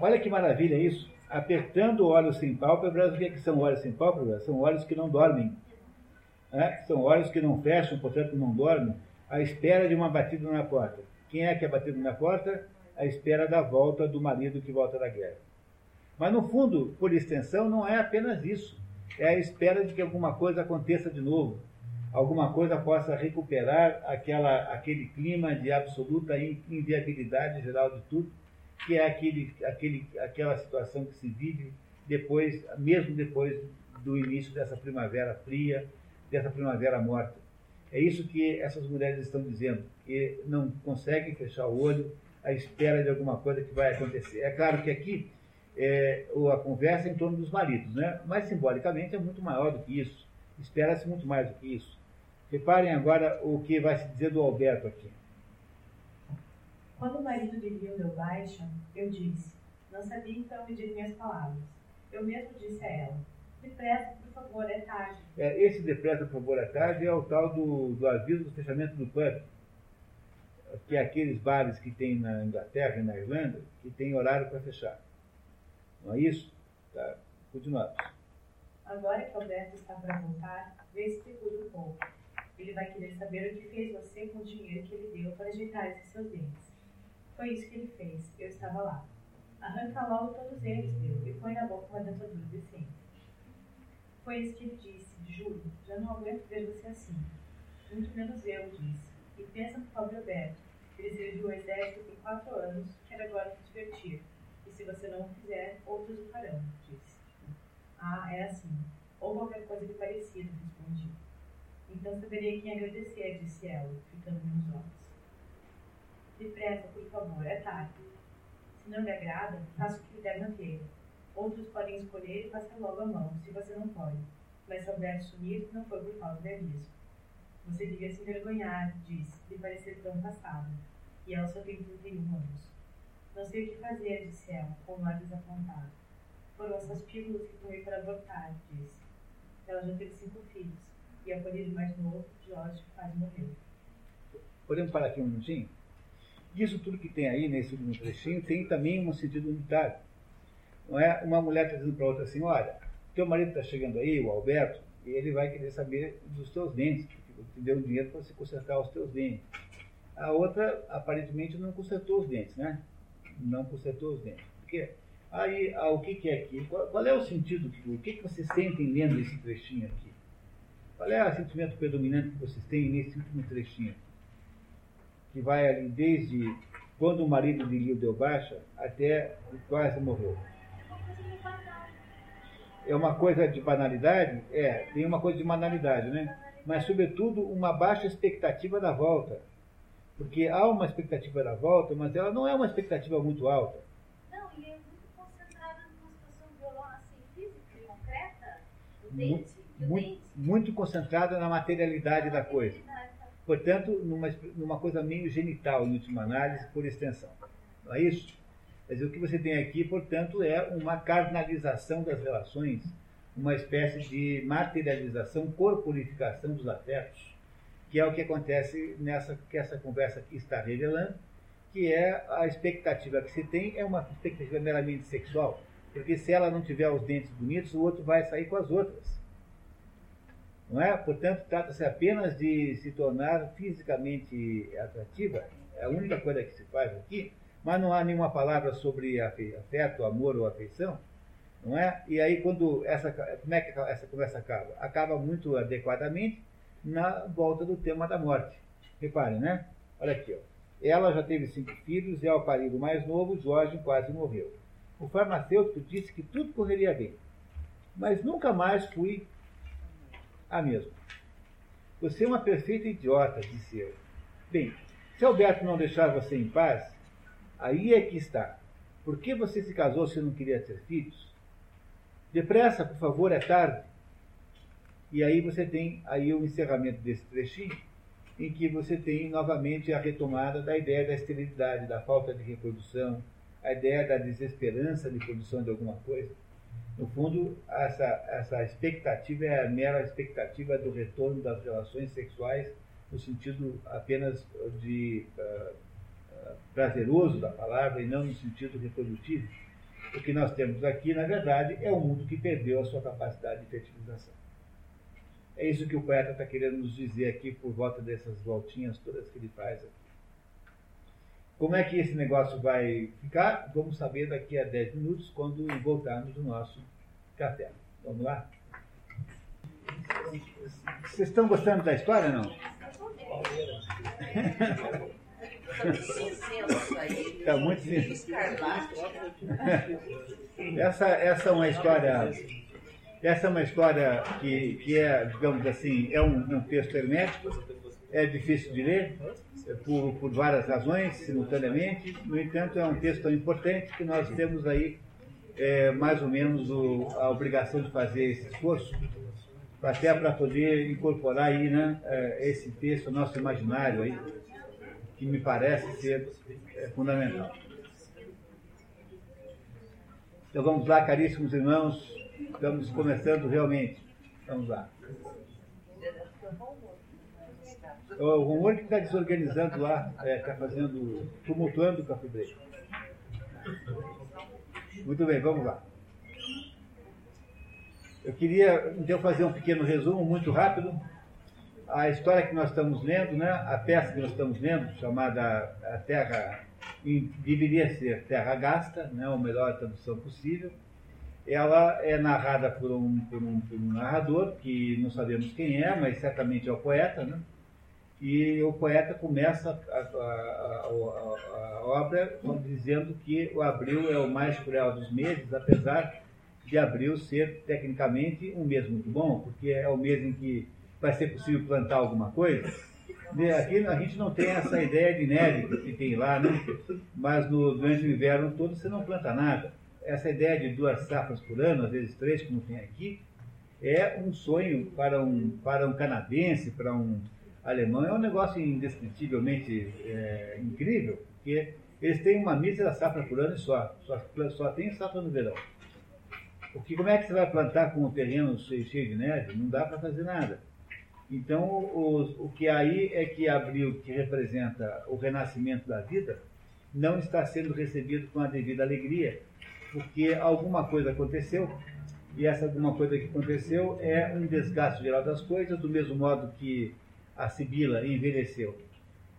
Olha que maravilha isso. Apertando olhos sem pálpebras, o que, é que são olhos sem pálpebras? São olhos que não dormem. Né? São olhos que não fecham, portanto não dormem, à espera de uma batida na porta. Quem é que é batido na porta? À espera da volta do marido que volta da guerra. Mas no fundo, por extensão, não é apenas isso. É a espera de que alguma coisa aconteça de novo. Alguma coisa possa recuperar aquela, aquele clima de absoluta inviabilidade geral de tudo, que é aquele, aquele, aquela situação que se vive depois, mesmo depois do início dessa primavera fria, dessa primavera morta. É isso que essas mulheres estão dizendo, que não conseguem fechar o olho à espera de alguma coisa que vai acontecer. É claro que aqui é, a conversa é em torno dos maridos, né? mas simbolicamente é muito maior do que isso. Espera-se muito mais do que isso. Reparem agora o que vai se dizer do Alberto aqui. Quando o marido de Rio deu baixa, eu disse: Não sabia então medir minhas palavras. Eu mesmo disse a ela: Depressa, por favor, é tarde. É, esse depressa, por favor, é tarde é o tal do, do aviso do fechamento do pub. Que é aqueles bares que tem na Inglaterra e na Irlanda que tem horário para fechar. Não é isso? Tá. Continuamos. Agora que Alberto está para voltar, vê se cuida um pouco. Ele vai querer saber o que fez você com o dinheiro que ele deu para ajeitar esses seus dentes. Foi isso que ele fez. Eu estava lá. Arranca logo todos eles, meu, e põe na boca uma dentadura decente. Foi isso que ele disse, juro. Já não aguento ver você assim. Muito menos eu, disse. E pensa no pobre Alberto. Ele serviu o exército por quatro anos, quer agora se divertir e se você não o fizer, outros o farão, disse. Ah, é assim. Ou qualquer coisa de parecido, respondi. Então saberia quem agradecer, disse ela, ficando meus olhos. Depressa, por favor, é tarde. Se não lhe agrada, faça o que lhe der na. Outros podem escolher e passar logo a mão, se você não pode. Mas se houver sumir, não foi por falta de aviso. Você devia se envergonhar, disse, de parecer tão passada. E ela só tem 31 anos. Não sei o que fazer, disse ela, com o ar desapontado. Foram essas pílulas que tomei para abortar, disse. Ela já teve cinco filhos, e ao filho mais novo, Jorge, quase morreu. Podemos parar aqui um minutinho? Isso tudo que tem aí nesse último trechinho tem também um sentido unitário. Não é uma mulher está dizendo para outra assim, olha, teu marido está chegando aí, o Alberto, e ele vai querer saber dos teus dentes, porque te deu dinheiro para você consertar os teus dentes. A outra, aparentemente, não consertou os dentes, né? não consertou os dentes. Porque aí, ah, o que, que é aqui? Qual, qual, é o sentido? O que, que vocês sentem lendo esse trechinho aqui? Qual é o sentimento predominante que vocês têm nesse último trechinho? Que vai ali desde quando o marido de Lio deu baixa até quase morreu. É uma coisa de banalidade? É, tem uma coisa de banalidade, né? Mas, sobretudo, uma baixa expectativa da volta. Porque há uma expectativa da volta, mas ela não é uma expectativa muito alta. Não, e é muito concentrada numa situação violão assim, física concreta, o dente, muito, muito concentrada na materialidade da coisa. materialidade. Portanto, numa, numa coisa meio genital, em última análise, por extensão. Não é isso? Dizer, o que você tem aqui, portanto, é uma carnalização das relações, uma espécie de materialização, corporificação dos afetos que é o que acontece nessa que essa conversa aqui está revelando, que é a expectativa que se tem é uma expectativa meramente sexual, porque se ela não tiver os dentes bonitos, o outro vai sair com as outras. Não é? Portanto, trata-se apenas de se tornar fisicamente atrativa, é a única coisa que se faz aqui, mas não há nenhuma palavra sobre afeto, amor ou afeição, não é? E aí quando essa como é que essa conversa acaba? Acaba muito adequadamente na volta do tema da morte. Reparem, né? Olha aqui, ó. Ela já teve cinco filhos e ao parir o mais novo, Jorge quase morreu. O farmacêutico disse que tudo correria bem. Mas nunca mais fui a mesma. Você é uma perfeita idiota, disse eu. Bem, se Alberto não deixar você em paz, aí é que está. Por que você se casou se não queria ter filhos? Depressa, por favor, é tarde. E aí você tem aí o encerramento desse trechinho, em que você tem novamente a retomada da ideia da esterilidade, da falta de reprodução, a ideia da desesperança de produção de alguma coisa. No fundo, essa, essa expectativa é a mera expectativa do retorno das relações sexuais no sentido apenas de uh, uh, prazeroso da palavra e não no sentido reprodutivo. O que nós temos aqui, na verdade, é um mundo que perdeu a sua capacidade de fertilização. É isso que o poeta está querendo nos dizer aqui por volta dessas voltinhas todas que ele faz aqui. Como é que esse negócio vai ficar? Vamos saber daqui a 10 minutos, quando voltarmos do nosso café. Vamos lá? Vocês estão gostando da história não? Está muito cinzento. Essa, essa é uma história. Essa é uma história que, que é, digamos assim, é um, um texto hermético, é difícil de ler, é por, por várias razões, simultaneamente. No entanto, é um texto tão importante que nós temos aí é, mais ou menos o, a obrigação de fazer esse esforço, até para poder incorporar aí, né, é, esse texto nosso imaginário aí que me parece ser é, fundamental. Então vamos lá, caríssimos irmãos, estamos começando realmente. Vamos lá. O rumor que está desorganizando lá, está é, tá fazendo, tumultuando o café break. Muito bem, vamos lá. Eu queria então fazer um pequeno resumo muito rápido a história que nós estamos lendo, né, a peça que nós estamos lendo, chamada a Terra, deveria ser Terra Gasta, né, a melhor tradução possível, ela é narrada por um, por, um, por um narrador, que não sabemos quem é, mas certamente é o poeta, né? E o poeta começa a, a, a, a, obra dizendo que o abril é o mais cruel dos meses, apesar de abril ser tecnicamente um mês muito bom, porque é o mês em que vai ser possível plantar alguma coisa. Aqui a gente não tem essa ideia de neve que tem lá, né? mas no, durante o inverno todo você não planta nada. Essa ideia de duas safras por ano, às vezes três, como tem aqui, é um sonho para um, para um canadense, para um alemão. É um negócio indescritivelmente é, incrível, porque eles têm uma mísera safra por ano e só, só, só tem safra no verão. Porque como é que você vai plantar com o terreno cheio, de neve? Não dá para fazer nada. Então, o, o que aí é que abril, que representa o renascimento da vida, não está sendo recebido com a devida alegria, porque alguma coisa aconteceu, e essa alguma coisa que aconteceu é um desgaste geral das coisas, do mesmo modo que a Sibila envelheceu,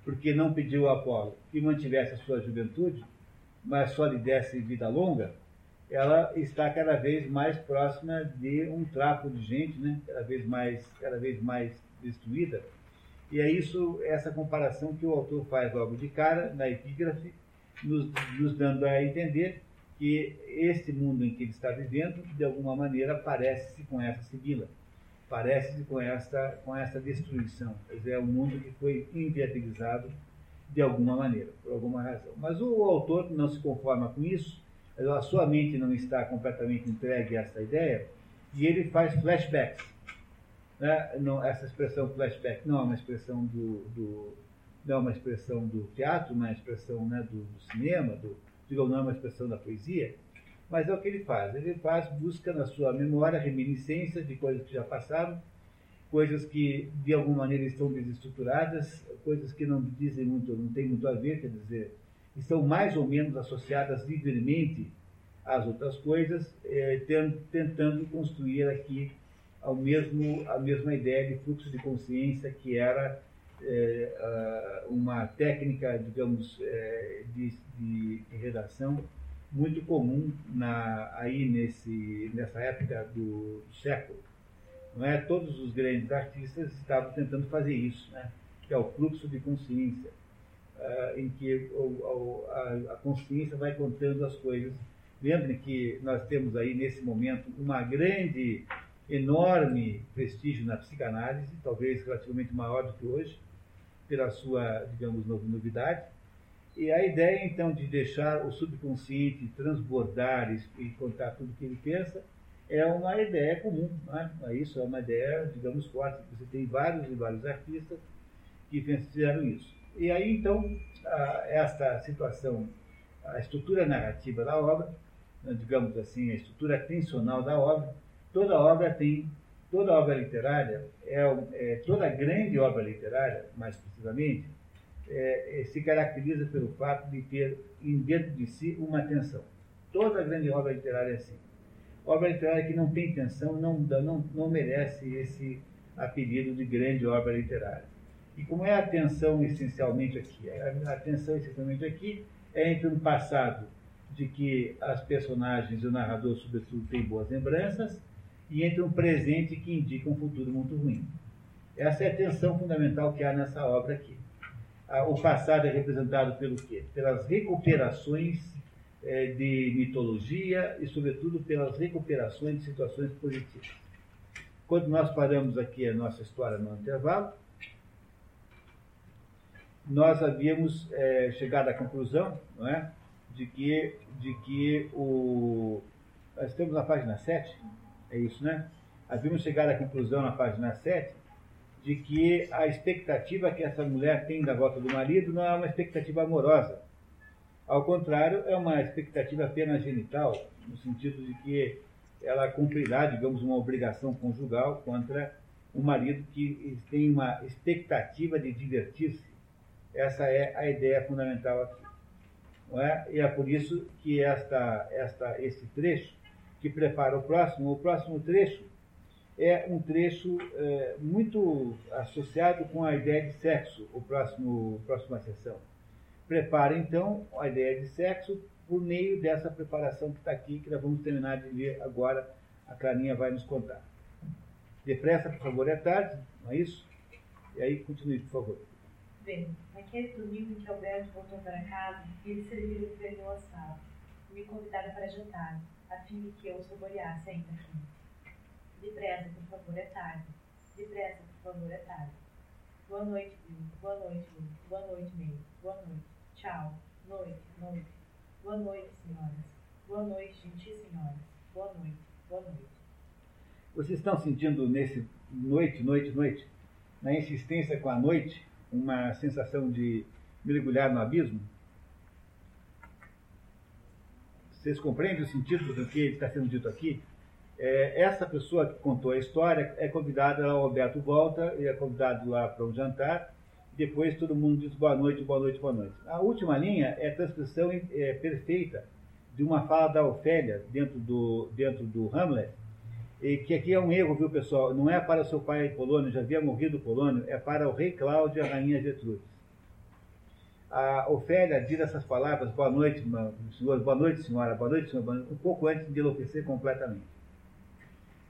porque não pediu a Apolo que mantivesse a sua juventude, mas só lhe desse vida longa, ela está cada vez mais próxima de um trapo de gente, né? cada, vez mais, cada vez mais destruída. E é isso, essa comparação que o autor faz logo de cara, na epígrafe, nos, nos dando a entender que este mundo em que ele está vivendo, de alguma maneira, parece-se com essa Sibila, parece-se com essa, com essa destruição. Quer dizer, é um mundo que foi inviabilizado de alguma maneira, por alguma razão. Mas o autor não se conforma com isso, a sua mente não está completamente entregue a essa ideia, e ele faz flashbacks. Né? Não, essa expressão flashback não é uma expressão do, do não é uma expressão do teatro, não é uma expressão né, do, do cinema, do, digamos, não é uma expressão da poesia, mas é o que ele faz. Ele faz, busca na sua memória reminiscências de coisas que já passaram, coisas que de alguma maneira estão desestruturadas, coisas que não dizem muito, não tem muito a ver, quer dizer, estão mais ou menos associadas livremente às outras coisas, é, tentando construir aqui ao mesmo, a mesma ideia de fluxo de consciência que era é, uma técnica, digamos, é, de, de, de, redação muito comum na, aí nesse, nessa época do, do, século. Não é? Todos os grandes artistas estavam tentando fazer isso, né? que é o fluxo de consciência uh, em que o, a, a, consciência vai contando as coisas. Lembrem que nós temos aí, nesse momento, uma grande, enorme prestígio na psicanálise, talvez relativamente maior do que hoje, pela sua, digamos, novidade. E a ideia, então, de deixar o subconsciente transbordar e, contar tudo o que ele pensa, é uma ideia comum. Né? Isso é uma ideia, digamos, forte. Você tem vários e vários artistas que fizeram isso. E aí, então, esta situação, a estrutura narrativa da obra, né, digamos assim, a estrutura tensional da obra, toda obra tem, toda obra literária, é, é toda grande obra literária, mais precisamente, é, é, se caracteriza pelo fato de ter dentro de si uma tensão. Toda grande obra literária é assim. Obra literária que não tem tensão não, não, não merece esse apelido de grande obra literária. E como é a tensão essencialmente aqui? A tensão essencialmente aqui é entre um passado de que as personagens e o narrador, sobretudo, têm boas lembranças, e entre um presente que indica um futuro muito ruim. Essa é a tensão fundamental que há nessa obra aqui. O passado é representado pelo quê? Pelas recuperações é, de mitologia e, sobretudo, pelas recuperações de situações positivas. Quando nós paramos aqui a nossa história no intervalo, nós havíamos é, chegado à conclusão não é, de que, de que o. Nós estamos na página 7, é isso, né? Havíamos chegado à conclusão na página 7 de que a expectativa que essa mulher tem da volta do marido não é uma expectativa amorosa. Ao contrário, é uma expectativa apenas genital, no sentido de que ela cumprirá, digamos, uma obrigação conjugal contra o marido que tem uma expectativa de divertir-se. Essa é a ideia fundamental aqui. Não é? E é por isso que esta, esta, esse trecho que prepara o próximo, o próximo trecho é um trecho é, muito associado com a ideia de sexo, o próximo próxima sessão. Prepara então a ideia de sexo por meio dessa preparação que está aqui, que nós vamos terminar de ler agora. A Clarinha vai nos contar. Depressa, por favor, é tarde, não é isso? E aí, continue, por favor. Bem, naquele domingo em que Alberto voltou para casa, ele serviu o prêmio assado e me convidaram para jantar, a fim de que eu saboreasse ainda aqui. Depressa, por favor, é tarde. Depressa, por favor, é tarde. Boa noite, Bill. Boa noite, Lu. Boa noite, May. Boa noite. Tchau. Noite, noite. Boa noite, senhoras. Boa noite, gentis senhoras. Boa noite. Boa noite. Vocês estão sentindo nesse noite, noite, noite, na insistência com a noite, uma sensação de mergulhar no abismo? Vocês compreendem o sentido do que está sendo dito aqui? É, essa pessoa que contou a história é convidada, o Alberto volta, e é convidado lá para um jantar, depois todo mundo diz boa noite, boa noite, boa noite. A última linha é a transcrição é, perfeita de uma fala da Ofélia dentro do, dentro do Hamlet, e que aqui é um erro, viu pessoal? Não é para seu pai Polônio, já havia morrido Polônio, é para o rei Cláudio e a rainha Gertrudes. A Ofélia diz essas palavras, boa noite, senhor, boa noite, senhora, boa noite, senhor, um pouco antes de enlouquecer completamente.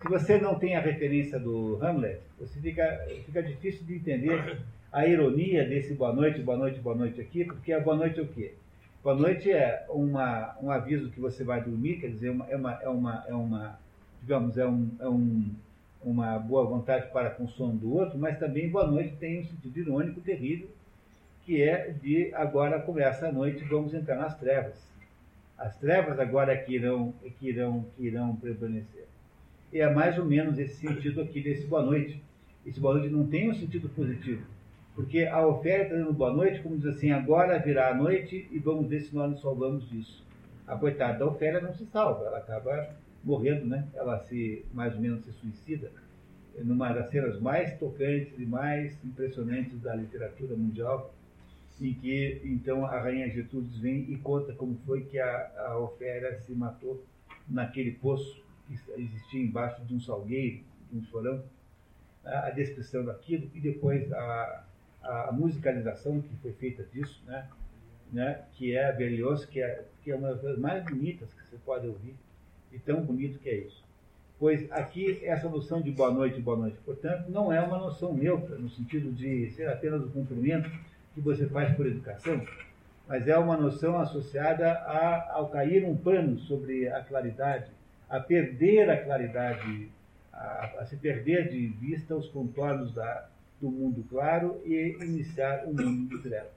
Se você não tem a referência do Hamlet, você fica, fica difícil de entender a ironia desse boa noite, boa noite, boa noite aqui, porque a boa noite é o quê? Boa noite é uma, um aviso que você vai dormir, quer dizer, uma, é, uma, é, uma, é uma, digamos, é, um, é um, uma boa vontade para com o sono do outro, mas também boa noite tem um sentido irônico terrível, que é de agora começa a noite, vamos entrar nas trevas. As trevas agora é que irão, é que irão, que irão prevalecer é mais ou menos esse sentido aqui desse boa noite. Esse boa noite não tem um sentido positivo. Porque a oferta dando boa noite, como diz assim, agora virá a noite e vamos ver se nós nos salvamos disso. A coitada da oferta não se salva, ela acaba morrendo, né? Ela se, mais ou menos, se suicida. Numa das cenas mais tocantes e mais impressionantes da literatura mundial, em que, então, a rainha Gertrudes vem e conta como foi que a, a Ofélia se matou naquele poço que existia embaixo de um salgueiro, de um chorão, a descrição daquilo e depois a, a musicalização que foi feita disso, né? Né? que é a Berlioz, que é, que é uma das mais bonitas que você pode ouvir, e tão bonito que é isso. Pois aqui, essa noção de boa noite, boa noite, portanto, não é uma noção neutra, no sentido de ser apenas o cumprimento que você faz por educação, mas é uma noção associada a, ao cair um pano sobre a claridade, a perder a claridade, a, a se perder de vista os contornos da, do mundo claro e iniciar o mundo de trevas.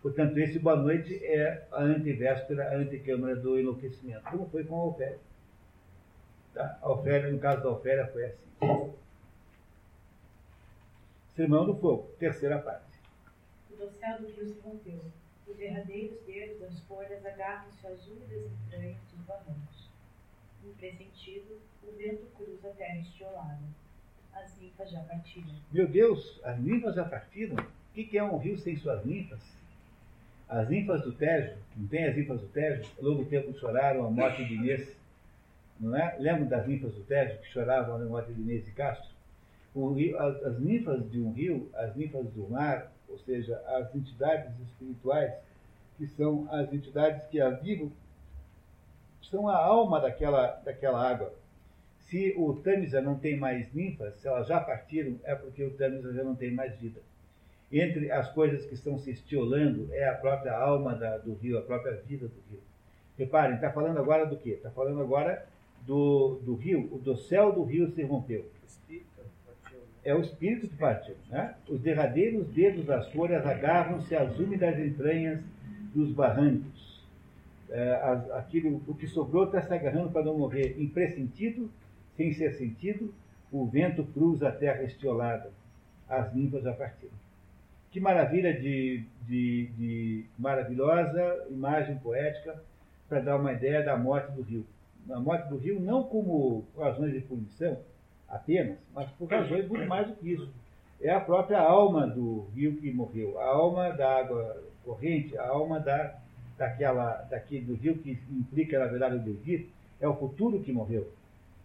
Portanto, esse boa noite é a antivéspera, a anticâmara do enlouquecimento, como foi com a Ofélia. Tá? A Ofélia, no caso da Ofélia, foi assim. Sermão do Fogo, terceira parte. O dossel do rio se rompeu. Os derradeiros dedos das folhas agarram-se às úmidas entranhas dos barrancos pressentido, o vento cruza a terra estiolada. As ninfas já partiram. Meu Deus, as ninfas já partiram? O que é um rio sem suas ninfas? As ninfas do Tejo, não tem as ninfas do Tejo? Longo tempo choraram a morte de Inês, não é? Lembram das ninfas do Tejo que choravam a morte de Inês e Castro? Rio, as, as ninfas de um rio, as ninfas do mar, ou seja, as entidades espirituais, que são as entidades que avivam, são a alma daquela, daquela água. Se o Tâmisa não tem mais ninfas, se elas já partiram, é porque o Tâmisa já não tem mais vida. Entre as coisas que estão se estiolando é a própria alma da, do rio, a própria vida do rio. Reparem, está falando agora do quê? Está falando agora do, do rio, do céu do rio se rompeu. É o espírito que partiu. Né? Os derradeiros dedos das folhas agarram-se às úmidas entranhas dos barrancos. É, aquilo, o que sobrou está se agarrando para não morrer. Impressentido, sem ser sentido, o vento cruza a terra estiolada. As ninfas já partiram. Que maravilha de, de, de maravilhosa imagem poética para dar uma ideia da morte do rio. A morte do rio não como razões de punição apenas, mas por razões muito mais do que isso. É a própria alma do rio que morreu, a alma da água corrente, a alma da, daquela, daquele, do rio que implica, na verdade, o devir, é o futuro que morreu.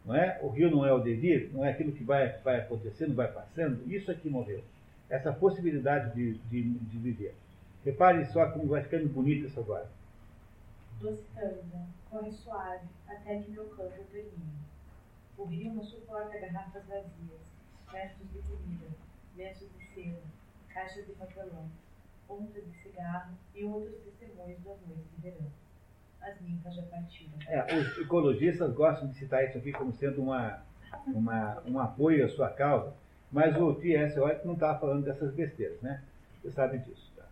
Não é? O rio não é o devir, não é aquilo que vai, vai acontecendo, vai passando, isso é que morreu. Essa possibilidade de, de, de viver. Reparem só como vai ficando bonito isso agora. Doce corre suave, até que meu canto termine. O rio não suporta garrafas vazias, restos de comida, lenços de seda, caixas de papelão, pontas de cigarro e outros testemunhos das noites de verão. As ninfas já partiram. É, os ecologistas gostam de citar isso aqui como sendo uma, uma, um apoio à sua causa, mas o T.S. Eliot não estava falando dessas besteiras, né? Você sabe disso. Tá?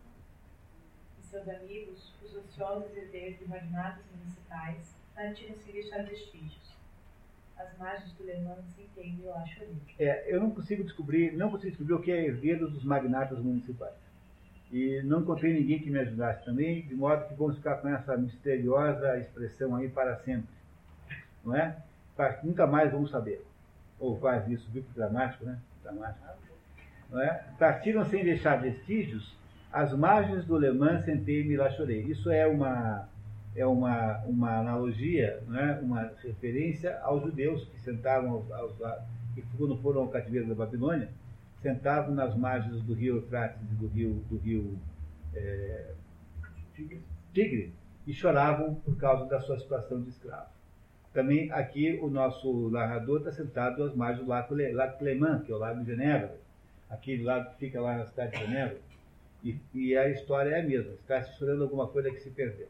E seus amigos, os ociosos herdeiros de magnatas municipais, partiram sem deixar vestígios. As margens do Le Mans se entendem, eu acho ali. É, eu não consigo descobrir, não consigo descobrir o que é herdeiro dos magnatas municipais. E não encontrei ninguém que me ajudasse também, de modo que vamos ficar com essa misteriosa expressão aí para sempre. Não é? Nunca mais vamos saber. Ou quase isso, viu que dramático, né? Dramático. Não é? Partiram sem deixar vestígios, as margens do Le Mans sentei-me lá chorei. Isso é uma é uma, uma analogia, é? uma referência aos judeus que sentavam, aos, aos, que quando foram ao cativeiro da Babilônia, sentavam nas margens do rio Eufrates e do rio, do rio é, Tigre e choravam por causa da sua situação de escravo. Também aqui o nosso narrador está sentado às margens do Lago, Lago Clemã, que é o Lago de Genebra, aquele lago que fica lá na cidade de Genebra, e, e a história é a mesma, está se chorando alguma coisa que se perdeu.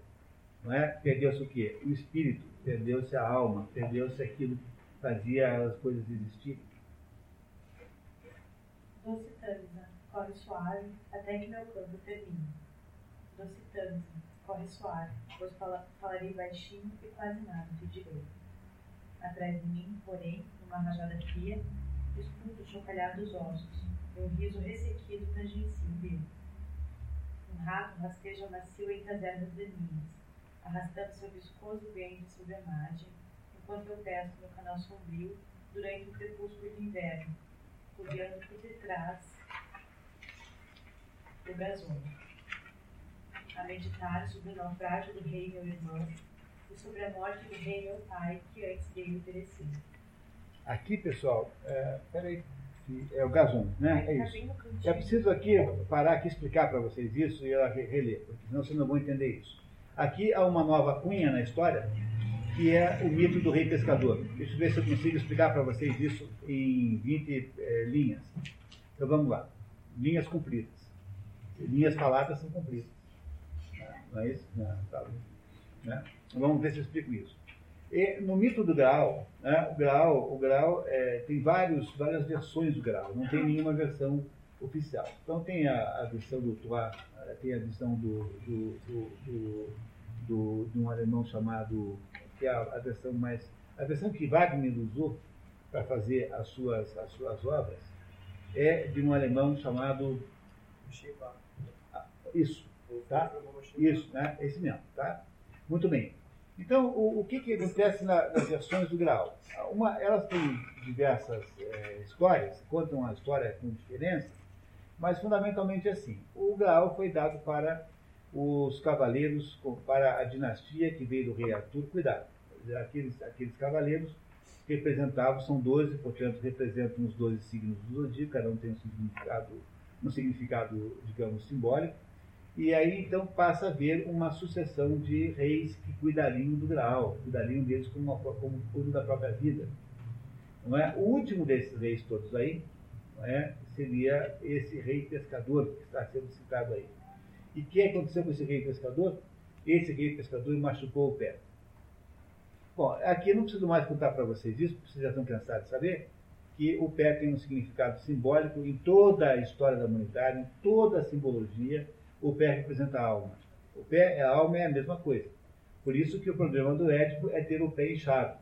Não é? Perdeu-se o quê? O espírito, perdeu-se a alma, perdeu-se aquilo que fazia as coisas existirem. Doce Tâmisa, corre suave, até que meu canto termine. Doce Tâmisa, corre suave, pois falarei baixinho e quase nada te direi. Atrás de mim, porém, numa rajada fria, escuto o chocalhar dos ossos, meu riso ressequido tangencia dedo. Um rato rasteja macio entre as ervas daninhas arrastando seu viscoso ventre sobre a margem, enquanto eu desço no canal sombrio durante o crepúsculo de inverno, olhando por detrás do gasômetro, a meditar sobre o naufrágio do rei meu irmão e sobre a morte do rei meu pai, que antes dele pereceu. Aqui, pessoal, é, peraí, é o gasômetro, né? É isso. É preciso aqui parar aqui explicar para vocês isso e ela reler, porque senão vocês não vão entender isso. Aqui há uma nova cunha na história, que é o mito do rei pescador. Deixa eu ver se eu consigo explicar para vocês isso em 20 é, linhas. Então vamos lá. Linhas compridas. Linhas faladas são compridas. Não é isso? Não, tá né? Vamos ver se eu explico isso. E no mito do Graal, né, o Graal, o Graal é, tem vários, várias versões do Graal, não tem nenhuma versão oficial. Então tem a, a versão do Tuá, tem a versão do, do, do, do, de um alemão chamado, que é a, a, versão mais. A versão que Wagner usou para fazer as suas, as suas obras é de um alemão chamado. Ah, isso, tá? Isso, né? Esse mesmo, tá? Muito bem. Então, o, o que, que acontece na, nas versões do Graal? Uma, elas têm diversas é, histórias, contam a história com diferença, mas fundamentalmente assim. O Graal foi dado para os cavaleiros para a dinastia que veio do rei Arthur cuidar. Aqueles, aqueles cavaleiros representavam, são 12, portanto, representam os 12 signos do zodíaco, cada um tem um significado, um significado, digamos, simbólico. E aí então passa a haver uma sucessão de reis que cuidariam do Graal, cuidariam deles como, uma, como cuidam da própria vida. Não é? O último desses reis todos aí é? seria esse rei pescador que está sendo citado aí. E o que aconteceu com esse rei pescador? Esse rei pescador machucou o pé. Bom, aqui não preciso mais contar para vocês isso, porque vocês já estão cansados de saber que o pé tem um significado simbólico em toda a história da humanidade, em toda a simbologia, o pé representa a alma. O pé, a alma é a mesma coisa. Por isso que o problema do Édipo é ter o pé inchado.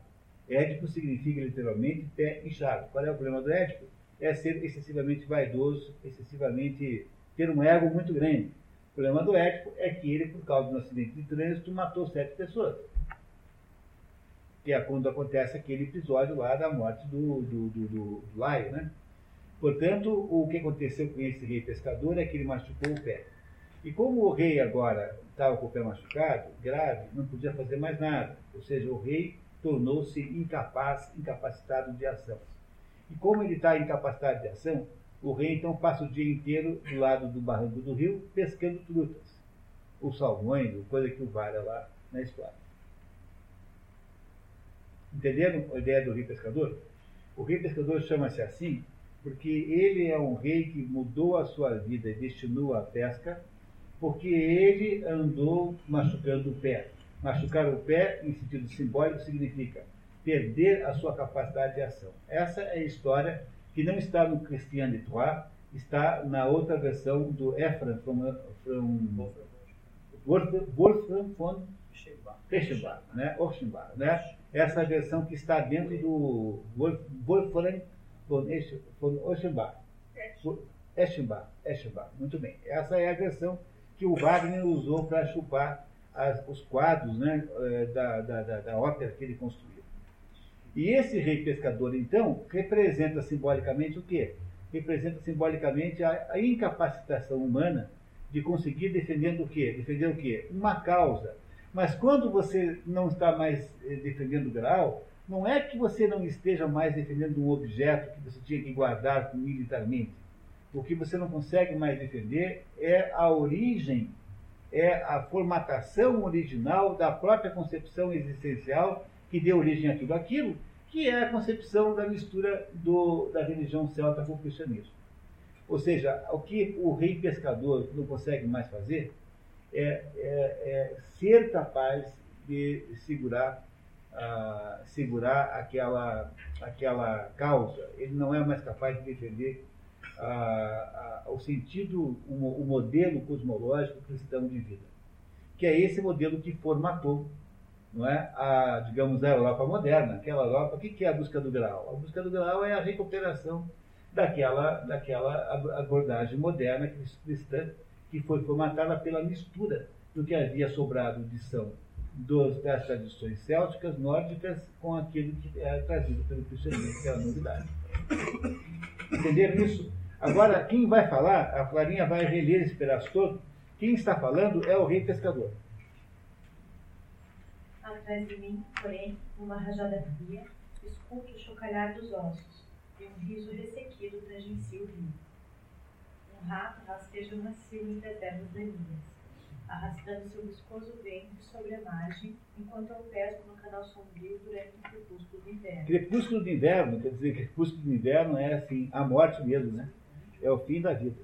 Édipo significa literalmente pé inchado. Qual é o problema do Édipo? É ser excessivamente vaidoso, excessivamente ter um ego muito grande. O problema do Édipo é que ele, por causa de um acidente de trânsito, matou sete pessoas que é quando acontece aquele episódio lá da morte do, do, do, do, do Laio, né? Portanto, o que aconteceu com esse rei pescador é que ele machucou o pé. E como o rei agora estava com o pé machucado, grave, não podia fazer mais nada. Ou seja, o rei tornou-se incapaz, incapacitado de ação. E como ele está incapacitado de ação, o rei então passa o dia inteiro do lado do barranco do rio pescando trutas, ou salmões, coisa que o vara lá na história. Entenderam a ideia do rei pescador? O rei pescador chama-se assim porque ele é um rei que mudou a sua vida e destinou à pesca, porque ele andou machucando o pé. Machucar o pé, em sentido simbólico, significa perder a sua capacidade de ação. Essa é a história que não está no Christian de Troyes, está na outra versão do Ephraim from, from Wolfram von Reichenbach, né? Né? essa versão que está dentro do Wolfgang von. Eschenbach, Eschenbach, muito bem. Essa é a versão que o Wagner usou para chupar as, os quadros né, eh, da, da, da, da ópera que ele construiu. E esse rei pescador, então, representa simbolicamente o quê? Representa simbolicamente a, a incapacitação humana de conseguir defender o quê? Defender o quê? Uma causa mas quando você não está mais eh, defendendo o grau, não é que você não esteja mais defendendo um objeto que você tinha que guardar militarmente. O que você não consegue mais defender é a origem, é a formatação original da própria concepção existencial que deu origem àquilo. Aquilo que é a concepção da mistura do, da religião celta com o cristianismo. Ou seja, o que o rei pescador não consegue mais fazer é, é, é ser capaz de segurar, uh, segurar aquela, aquela causa. Ele não é mais capaz de defender uh, uh, o sentido, o, o modelo cosmológico cristão de vida, que é esse modelo que formatou não é? a, digamos, a Europa moderna. Aquela Europa, o que é a busca do grau? A busca do grau é a recuperação daquela, daquela abordagem moderna cristã que foi formatada pela mistura do que havia sobrado de São dos, das tradições célticas, nórdicas, com aquilo que era trazido pelo cristianismo, que a novidade. Entenderam isso? Agora, quem vai falar, a Clarinha vai reler esse pedaço todo, quem está falando é o rei pescador. Atrás de mim, porém, uma rajada fria, escuto o chocalhar dos ossos, e um riso ressequido tangencia o rio. Um rato rasteja macio entre as ervas daninhas, arrastando seu viscoso ventre sobre a margem, enquanto eu pesco no canal sombrio durante o crepúsculo do inverno. Crepúsculo do inverno, quer dizer, crepúsculo do inverno é assim, a morte mesmo, né? É o fim da vida.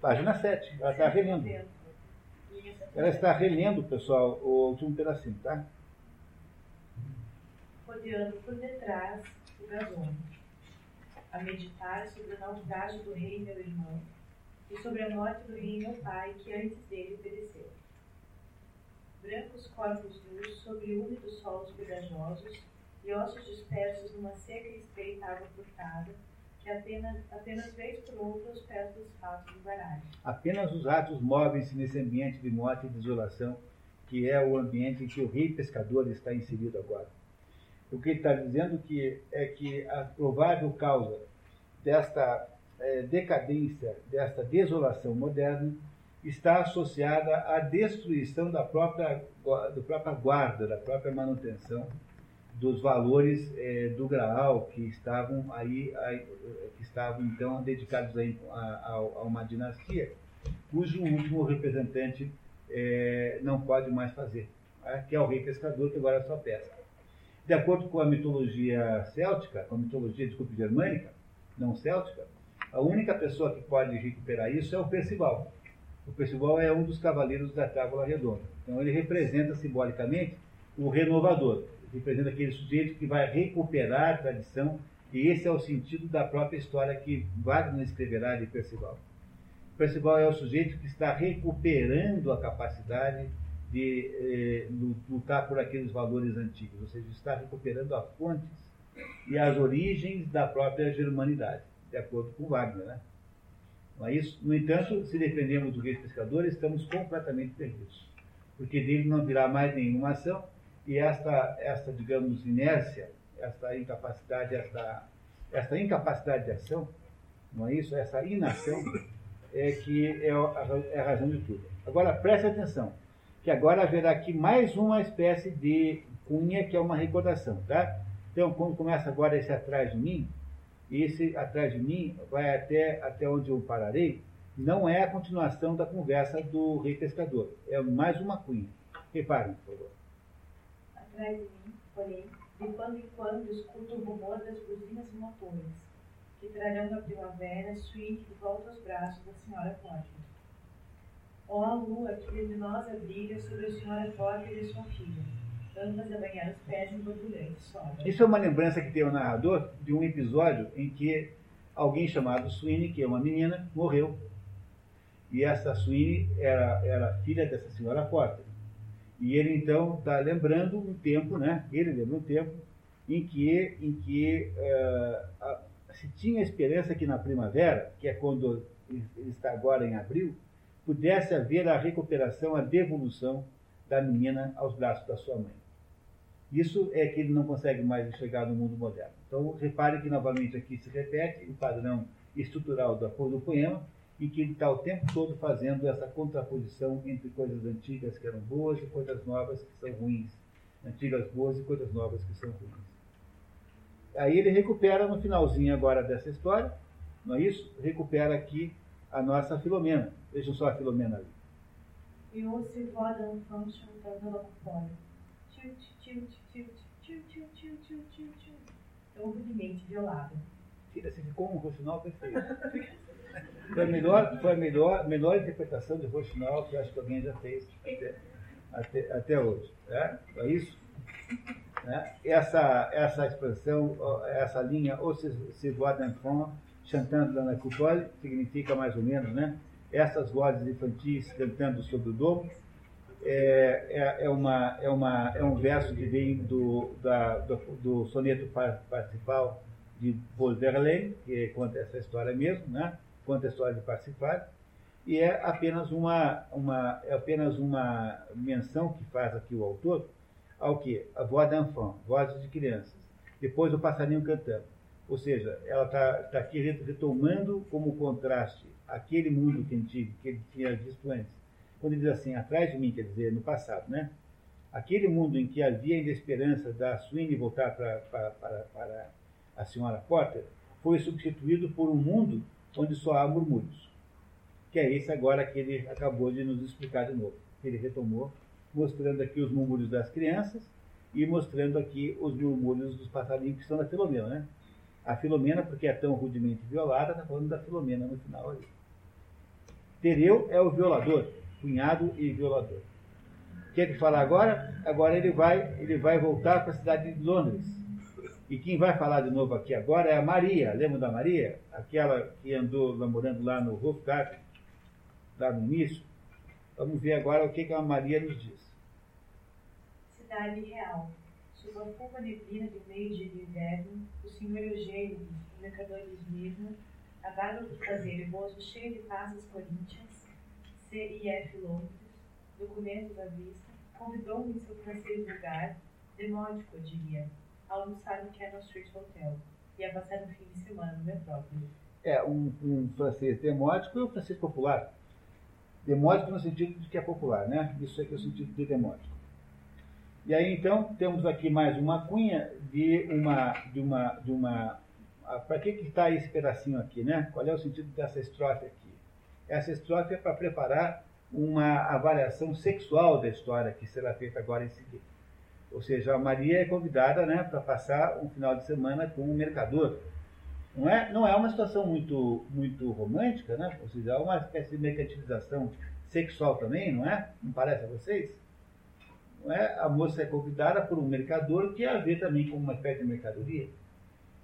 Página 7, ela está relendo. Ela está relendo, pessoal, o último pedacinho, tá? Rodeando por detrás o gazômetro a meditar sobre a naufrágio do rei meu irmão e sobre a morte do rei meu pai, que antes dele pereceu. Brancos corpos nus sobre úmidos solos pegajosos e ossos dispersos numa seca e espreita água furtada, que apenas, apenas vez por os dos fatos do baralho. Apenas os ratos movem-se nesse ambiente de morte e desolação, que é o ambiente em que o rei pescador está inserido agora. O que ele está dizendo que é que a provável causa desta é, decadência, desta desolação moderna, está associada à destruição da própria, do própria guarda, da própria manutenção dos valores é, do Graal que estavam aí, aí, que estavam então dedicados a, a, a, uma dinastia, cujo último representante é, não pode mais fazer, né? que é o rei pescador que agora só pesca. De acordo com a mitologia céltica, com a mitologia, desculpe, germânica, não céltica, a única pessoa que pode recuperar isso é o Percival. O Percival é um dos cavaleiros da Tábua Redonda. Então ele representa simbolicamente o renovador, representa aquele sujeito que vai recuperar a tradição, e esse é o sentido da própria história que Wagner escreverá de Percival. Percival é o sujeito que está recuperando a capacidade de eh, lutar por aqueles valores antigos, ou seja, está recuperando as fontes e as origens da própria germanidade, de acordo com Wagner. Né? Não é isso? No entanto, se dependemos do rei pescador, estamos completamente perdidos, porque dele não virá mais nenhuma ação e esta, esta digamos, inércia, esta incapacidade, esta, esta incapacidade de ação, não é isso? Essa inação é que é a, é a razão de tudo. Agora, preste atenção, que agora haverá aqui mais uma espécie de cunha que é uma recordação, tá? Então, quando começa agora esse atrás de mim, esse atrás de mim vai até, até onde eu pararei, não é a continuação da conversa do rei pescador, é mais uma cunha. Reparem, por favor. Atrás de mim, porém, de quando em quando escuto o rumor das buzinas e motores, que trarão da primavera Sweet de volta aos braços da senhora Porter. Ó a lua que luminosa brilha sobre a senhora Porter e sua filha, ambas a banhar os pés em borbulhante sola. Isso é uma lembrança que tem o narrador de um episódio em que alguém chamado Sweeney, que é uma menina, morreu. E essa Sweeney era, era filha dessa senhora Porter. E ele então está lembrando um tempo, né? Ele lembra um tempo em que, em que uh, a, se tinha esperança que na primavera, que é quando ele está agora em abril, pudesse haver a recuperação, a devolução da menina aos braços da sua mãe. Isso é que ele não consegue mais chegar no mundo moderno. Então, repare que novamente aqui se repete o padrão estrutural cor do poema, e que ele está o tempo todo fazendo essa contraposição entre coisas antigas que eram boas e coisas novas que são ruins. Antigas boas e coisas novas que são ruins. Aí ele recupera no finalzinho agora dessa história, não é isso? Recupera aqui a nossa Filomena. Vejam só a Filomena ali. E voz um function cantando lá fora. Tio, tio, tio, tio, tio, tio, tio, tio, tio. Tão rudemente violada. Tira, você ficou um rocinol perfeito. Foi a melhor, foi a melhor, melhor interpretação de Rochinol que acho que alguém já fez até, até, até hoje. Né? É isso? Né? Essa, essa expressão, essa linha, ou se, se voit d'enfant, chantando na coupole, significa mais ou menos, né? Essas vozes infantis cantando sobre o domo, é, é, é, uma, é, uma, é um verso que vem do, da, do, do soneto principal de Paul Verlaine, que conta essa história mesmo, né? Conta a história de participar, e é apenas uma, uma, é apenas uma menção que faz aqui o autor ao que? A voz d'enfant, vozes de crianças. Depois o passarinho cantando. Ou seja, ela está tá aqui retomando como contraste aquele mundo que, antigo, que ele tinha visto antes. Quando ele diz assim, atrás de mim, quer dizer, no passado, né? Aquele mundo em que havia ainda esperança da Sweeney voltar para a senhora Potter, foi substituído por um mundo onde só há murmúrios. Que é esse agora que ele acabou de nos explicar de novo. Ele retomou, mostrando aqui os murmúrios das crianças e mostrando aqui os murmúrios dos passarinhos que são da Filomena, né? A Filomena, porque é tão rudemente violada, está falando da Filomena no final ali. Tereu é o violador, cunhado e violador. Quer que falar agora? Agora ele vai, ele vai voltar para a cidade de Londres e quem vai falar de novo aqui agora é a Maria. Lembra da Maria? Aquela que andou namorando lá no Hofgarten, lá no início. Vamos ver agora o que, que a Maria nos diz. Cidade Real. Sob a fulva neblina do meio-dia de inverno, o senhor Eugênio, mercador de Esmirna, a barba do caseiro moço cheio de passas coríntias, CIF Londres, documentos à vista, convidou-me em seu francês lugar, demótico, eu diria, almoçar no Cannon Street Hotel e a passar um fim de semana no metrópole. É, um, um francês demótico e um francês popular. Demótico no sentido de que é popular, né? Isso aqui é o sentido de demótico. E aí então temos aqui mais uma cunha de uma de uma de uma para que que está esse pedacinho aqui, né? Qual é o sentido dessa estrofe aqui? Essa estrofe é para preparar uma avaliação sexual da história que será feita agora em seguida. Ou seja, a Maria é convidada, né, para passar um final de semana com um mercador. Não é, não é uma situação muito muito romântica, né? Ou seja, é uma espécie de mercantilização sexual também, não é? Não parece a vocês? Não é? A moça é convidada por um mercador que a vê também como uma espécie de mercadoria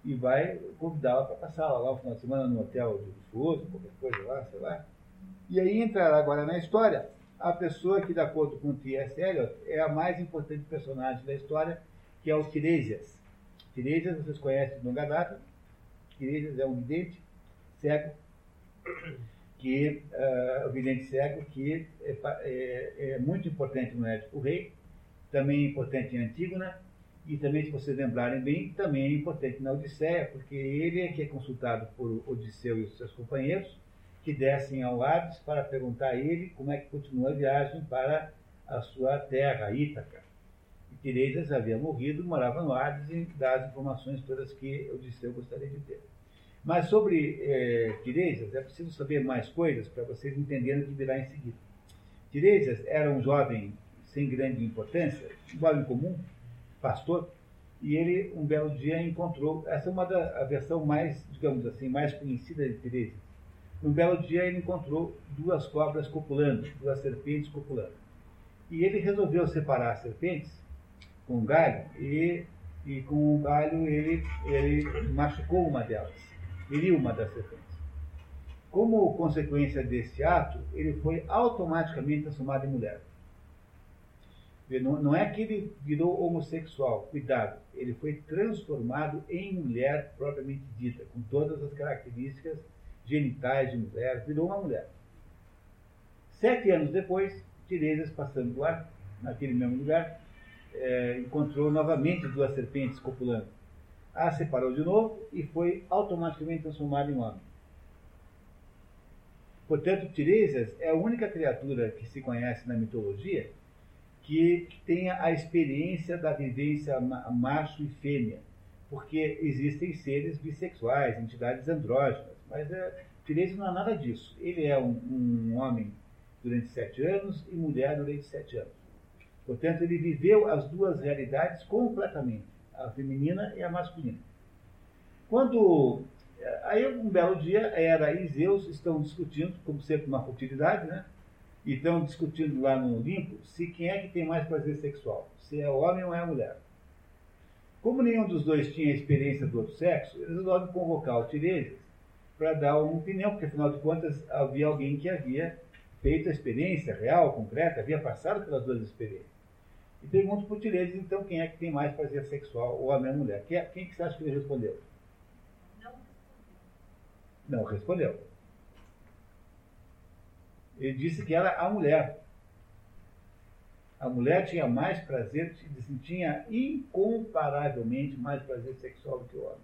e vai convidá-la para passar lá o final de semana no hotel de luxuoso, qualquer coisa lá, sei lá. E aí entrará agora na história a pessoa que, de acordo com T.S. Eliot, é a mais importante personagem da história, que é o Tiresias. Tiresias, vocês conhecem de longa data. Tiresias é um vidente cego, que, uh, o vidente cego que é, é, é, muito importante no Édipo Rei, também é importante em Antígona, e também, se vocês lembrarem bem, também é importante na Odisseia, porque ele é que é consultado por Odisseu e os seus companheiros, que descem ao Hades para perguntar a ele como é que continua a viagem para a sua terra, Ítaca. E Tiresias havia morrido, morava no Hades e dá as informações todas que Odisseu gostaria de ter. Mas sobre é, Tiresias, é preciso saber mais coisas para vocês entenderem o que virá em seguida. Tiresias era um jovem sem grande importância, um jovem comum, pastor, e ele um belo dia encontrou, essa é uma da a versão mais, digamos assim, mais conhecida de Tiresias, um belo dia ele encontrou duas cobras copulando, duas serpentes copulando. E ele resolveu separar as serpentes com um galho e, e com o galho ele, ele machucou uma delas, feriu uma das serpentes. Como consequência desse ato, ele foi automaticamente transformado em mulher. Não é que ele virou homossexual, cuidado, ele foi transformado em mulher propriamente dita, com todas as características genitais de mulher, virou uma mulher. Sete anos depois, Tiresias, passando lá, naquele mesmo lugar, é, encontrou novamente duas serpentes copulando. A separou de novo e foi automaticamente transformada em homem. Portanto, Tiresias é a única criatura que se conhece na mitologia que tenha a experiência da vivência macho e fêmea, porque existem seres bissexuais, entidades andrógenas, mas é, Tiresias não é nada disso. Ele é um, um homem durante sete anos e mulher durante sete anos. Portanto, ele viveu as duas realidades completamente, a feminina e a masculina. Quando é, aí um belo dia Hera e Zeus estão discutindo, como sempre uma futilidade, né? E estão discutindo lá no Olimpo se quem é que tem mais prazer sexual, se é homem ou é mulher. Como nenhum dos dois tinha experiência do outro sexo, eles resolvem convocar o Tiresias para dar uma opinião, porque afinal de contas havia alguém que havia feito a experiência real, concreta, havia passado pelas duas experiências. E pergunto para o Tiresias, então, quem é que tem mais prazer sexual, ou a minha mulher? Quem, é, quem que você acha que ele respondeu? Não respondeu. Não respondeu. Ele disse que era a mulher. A mulher tinha mais prazer, tinha incomparavelmente mais prazer sexual do que o homem.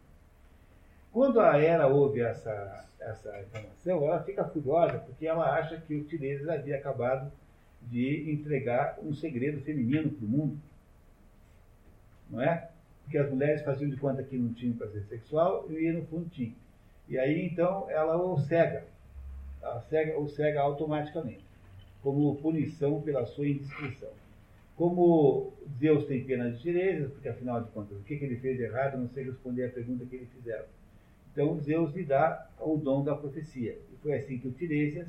Quando a Hera ouve essa, essa informação, ela fica furiosa porque ela acha que o Tiresias havia acabado de entregar um segredo feminino para o mundo. Não é? Porque as mulheres faziam de conta que não tinham prazer sexual e no fundo tinham. E aí então ela o cega, ela cega, o cega automaticamente, como punição pela sua indiscrição. Como Deus tem pena de Tiresias, porque afinal de contas, o que, que ele fez de errado, não sei responder a pergunta que ele fizeram. Então Zeus lhe dá o dom da profecia. E foi assim que o Tiresias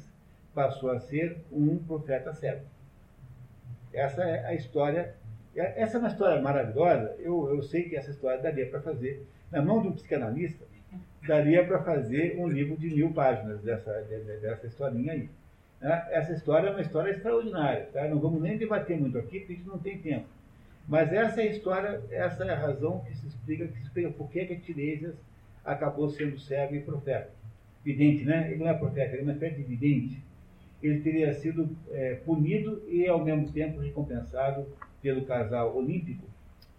passou a ser um profeta cego. Essa é a história. Essa é uma história maravilhosa. Eu, eu sei que essa história daria para fazer, na mão de um psicanalista, daria para fazer um livro de mil páginas dessa, dessa historinha aí. Né? Essa história é uma história extraordinária. Tá? Não vamos nem debater muito aqui, porque a gente não tem tempo. Mas essa é a história, essa é a razão que se explica, que se explica por que, que Tiresias acabou sendo cego e profeta. Vidente, né? Ele não é profeta, ele é uma espécie de vidente. Ele teria sido é, punido e, ao mesmo tempo, recompensado pelo casal olímpico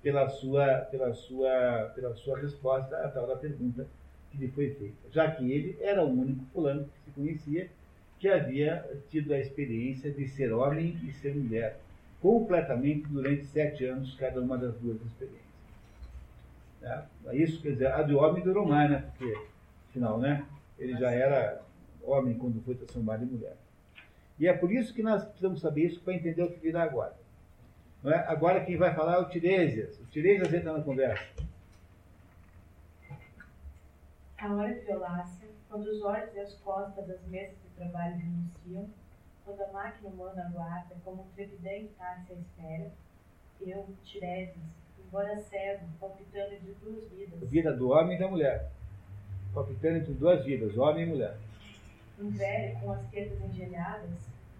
pela sua, pela sua, pela sua resposta à tal da pergunta que lhe foi feita. Já que ele era o único fulano que se conhecia que havia tido a experiência de ser homem e ser mulher, completamente durante sete anos, cada uma das duas experiências. É, isso, quer dizer, a do homem durou mais, né? Porque, afinal, né? Ele já era homem quando foi transformado em mulher. E é por isso que nós precisamos saber isso para entender o que virá agora. É? Agora quem vai falar é o Tiresias. O Tiresias entra na conversa. A hora de violácia, quando os olhos e as costas das mesas de trabalho renunciam, quando a máquina humana aguarda como um trevidente passe à espera, eu, Tiresias, embora cego, palpitando entre duas vidas. Vida do homem e da mulher. Palpitando entre duas vidas, homem e mulher. Um velho com as tetas engelhadas,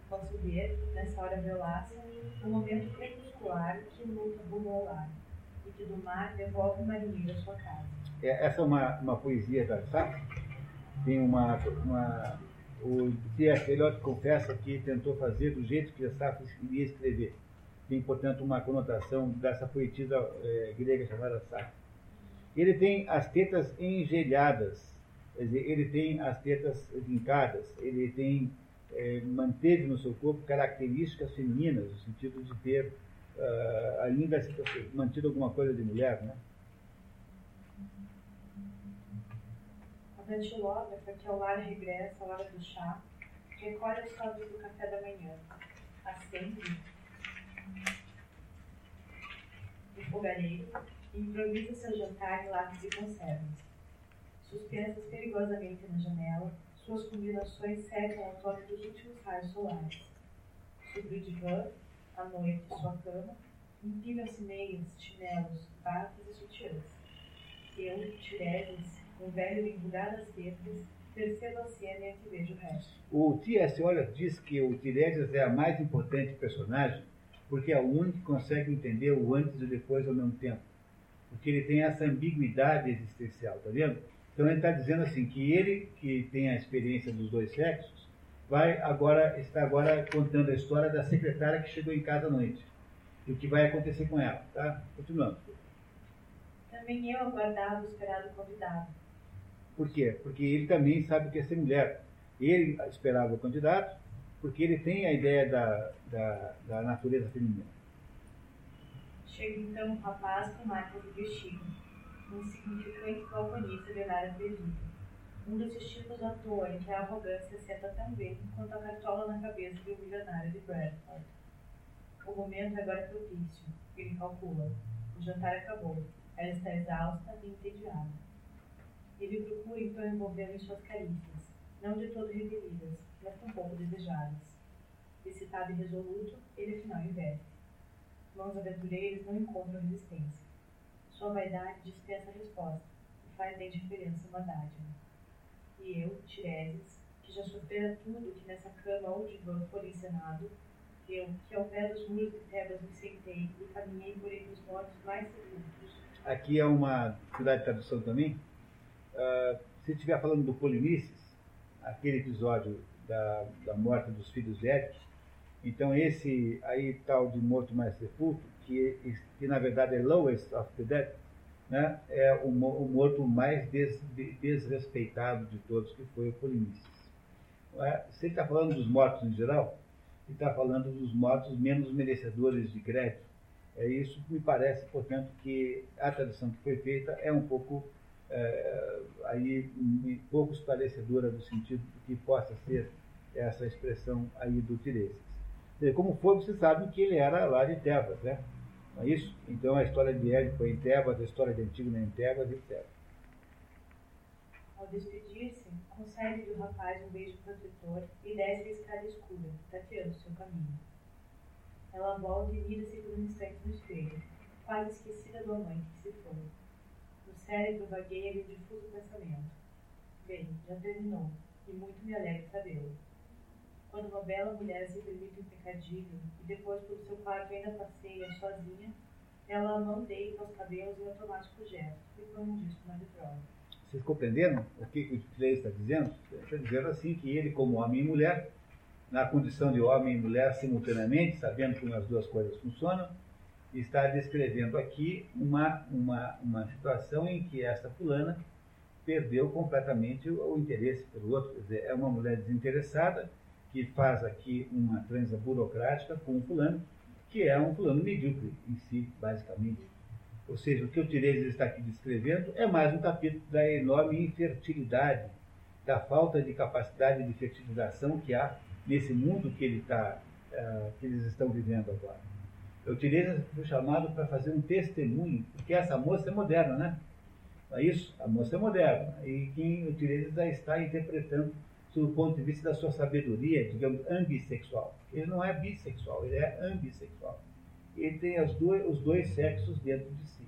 posso ver, nessa hora violácea, um momento crepuscular que luta rumo ao lar, e que do mar devolve o marinheiro à sua casa. É, essa é uma, uma poesia da Sá. Tem uma, uma. O T.S. Eliot confessa que tentou fazer do jeito que a Safra queria escrever. Tem, portanto, uma conotação dessa poetisa é, grega chamada Safra. Ele tem as tetas engelhadas Quer dizer, ele tem as tetas vincadas, ele tem, é, manteve no seu corpo características femininas, no sentido de ter uh, ainda mantido alguma coisa de mulher, né? A datilógrafa que ao lar regressa à hora do chá, recolhe os sobres do café da manhã, acende o fogareiro improvisa seu jantar em lápis e conservas suspensas perigosamente na janela, suas combinações secam ao toque dos últimos raios solares. Sobre o divã, à noite, sua cama, empilham-se meias, chinelos, batas e sutiãs. Eu, Tiresias, um velho embrulhado as tetas, percebo a cena e antevejo o resto. O T.S. Olha diz que o Tiresias é a mais importante personagem porque é o único que consegue entender o antes e o depois ao mesmo tempo. Porque ele tem essa ambiguidade existencial, tá vendo? Então ele está dizendo assim que ele, que tem a experiência dos dois sexos, vai agora está agora contando a história da secretária que chegou em casa à noite e o que vai acontecer com ela, tá? Continuando. Também eu aguardava o esperado convidado. Por quê? Porque ele também sabe o que é ser mulher. Ele esperava o candidato porque ele tem a ideia da, da, da natureza feminina. Chega então um rapaz com marcas de vestido um insignificante balconista de olhar atrevido. Um desses tipos à toa em que a arrogância senta tão bem quanto a cartola na cabeça um milionário de Bradford. O momento é agora propício, ele calcula. O jantar acabou. Ela está exausta e entediada. Ele procura então envolvê-la em suas carícias, não de todo repelidas, mas tampouco desejadas. Excitado e resoluto, ele afinal investe. Mãos aventureiras não encontram resistência. Sua vaidade dispensa a resposta e faz da indiferença uma dádiva. E eu, Tiresias, que já sofrera tudo que nessa cama ou divã for encenado, eu, que ao pé dos muros de Tebas me sentei e caminhei por entre os mortos mais sepulcros. Aqui é uma dificuldade de tradução também. Uh, se estiver falando do Polinices, aquele episódio da, da morte dos filhos velhos, então esse aí tal de morto mais sepulcro, que, que na verdade é lowest of the dead, né, é o, o morto mais des, desrespeitado de todos, que foi o Polinices. É, se ele está falando dos mortos em geral, ele está falando dos mortos menos merecedores de crédito. É isso que me parece, portanto, que a tradução que foi feita é um pouco é, aí um, pouco esclarecedora no sentido do que possa ser essa expressão aí do Tiresias. Como for, você sabe que ele era lá de Tebas, né? Não é isso? Então a história de Édipo em Tebas, a história de Antígona em Tebas, etc. Ao despedir-se, concede-lhe o rapaz um beijo protetor e desce a escada escura, tateando seu caminho. Ela volta e mira-se por um instante no espelho, quase esquecida do amante que se foi. Cérebro vagueia-lhe o difuso pensamento. Bem, já terminou, e muito me alegra sabê-lo. Quando uma bela mulher se permite um pecadilho e depois pelo seu quarto ainda passeia sozinha, ela não deita os cabelos em automático gesto e põe um disco na vitrola. Vocês compreenderam o que, que o Clay está dizendo? Ele está dizendo assim que ele, como homem e mulher, na condição de homem e mulher simultaneamente, sabendo como as duas coisas funcionam, está descrevendo aqui uma, uma, uma situação em que essa fulana perdeu completamente o, o interesse pelo outro. Quer dizer, é uma mulher desinteressada que faz aqui uma transa burocrática com um fulano, que é um fulano medíocre em si, basicamente. Ou seja, o que o Tiresias está aqui descrevendo é mais um capítulo da enorme infertilidade, da falta de capacidade de fertilização que há nesse mundo que, ele uh, que eles estão vivendo agora. O Tiresias foi chamado para fazer um testemunho, porque essa moça é moderna, né? É isso? A moça é moderna. E quem o Tiresias está interpretando do ponto de vista da sua sabedoria, digamos, ambissexual. Ele não é bissexual, ele é ambissexual. Ele tem as duas, os dois sexos dentro de si.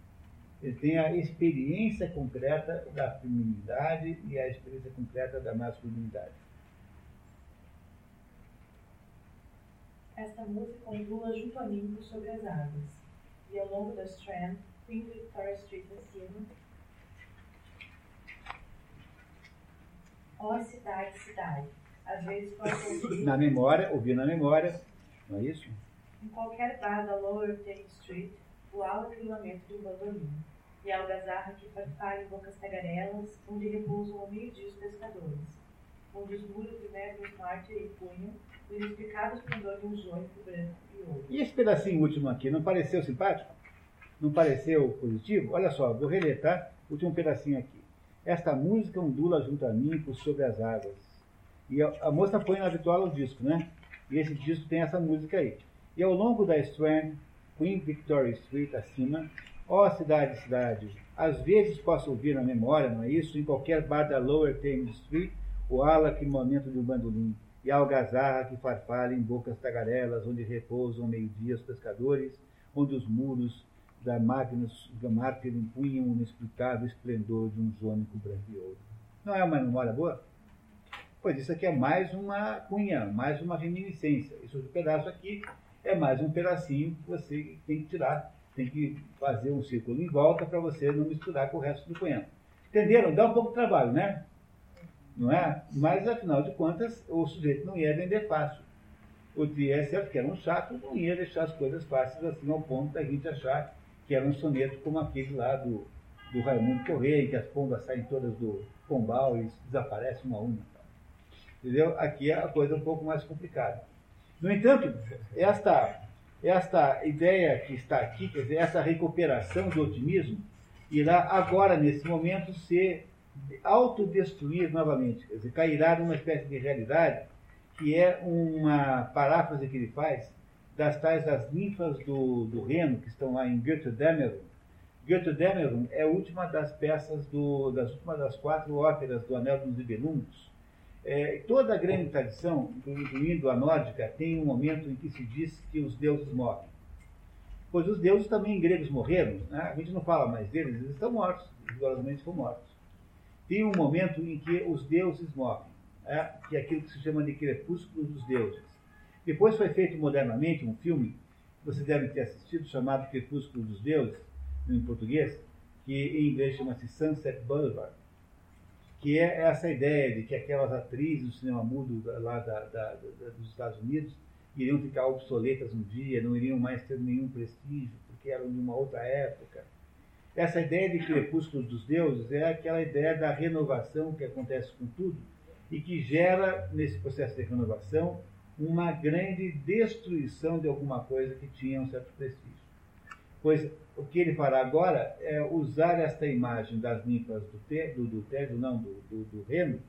Ele tem a experiência concreta da feminilidade e a experiência concreta da masculinidade. Esta música ondula junto a mim sobre as águas, e ao longo da Strand, Queen Victoria Street acima, Ó cidade, cidade. Às vezes posso ouvir. Na memória, ouvir na memória, não é isso? Em qualquer bar da Lower Take Street, o alto lamento de um bandolim. E a algazarra que farfalha em bocas tagarelas, onde repousam ao meio-dia os pescadores. Onde os muros de nervos mártir e punham o inexplicável esplendor um branco e ouro. E esse pedacinho último aqui, não pareceu simpático? Não pareceu positivo? Olha só, vou reletar o último pedacinho aqui. Esta música ondula junto a mim por sobre as águas. E a, a moça põe na habitual o disco, né? E esse disco tem essa música aí. E ao longo da Strand, Queen Victoria Street acima, ó cidade, cidade, às vezes posso ouvir na memória, não é isso? Em qualquer bar da Lower Thames Street, o ala que momento de um bandolim, e a algazarra que farfalha em bocas tagarelas, onde repousam meio-dia os pescadores, onde os muros da Magnus Gamarter impunham um inexplicável esplendor de um jônico branco e ouro. Não é uma memória boa? Pois isso aqui é mais uma cunha, mais uma reminiscência. Isso pedaço aqui é mais um pedacinho que você tem que tirar, tem que fazer um círculo em volta para você não misturar com o resto do poema. Entenderam? Dá um pouco de trabalho, né? Não é? Mas, afinal de contas, o sujeito não ia vender fácil. O Trieste, que era um chato, não ia deixar as coisas fáceis assim ao ponto da gente achar que era um soneto como aquele lá do, do Raimundo Correia, em que as pombas saem todas do pombal e desaparecem uma a uma. Entendeu? Aqui é a coisa um pouco mais complicada. No entanto, esta, esta ideia que está aqui, quer dizer, essa recuperação do otimismo, irá agora, nesse momento, ser autodestruir novamente, quer dizer, cairá numa espécie de realidade que é uma paráfrase que ele faz das tais das ninfas do, do Reno, que estão lá em Götterdämmerung. Götterdämmerung é a última das peças, do, das últimas das quatro óperas do Anel dos Nibelungos. É, toda a grande tradição, incluindo a nórdica, tem um momento em que se diz que os deuses morrem. Pois os deuses também gregos morreram, né? a gente não fala mais deles, eles estão mortos, rigorosamente foram mortos. Tem um momento em que os deuses morrem, é, que é aquilo que se chama de crepúsculo dos deuses. Depois foi feito modernamente um filme, você deve ter assistido, chamado Crepúsculo dos Deuses, em português, que em inglês chama-se Sunset Boulevard, que é essa ideia de que aquelas atrizes do cinema mudo lá da, da, da, dos Estados Unidos iriam ficar obsoletas um dia, não iriam mais ter nenhum prestígio, porque eram de uma outra época. Essa ideia de crepúsculos dos deuses é aquela ideia da renovação que acontece com tudo e que gera, nesse processo de renovação, uma grande destruição de alguma coisa que tinha um certo prestígio. Pois o que ele fará agora é usar esta imagem das ninfas do, do, do Tejo, não, do, do, do, Reno,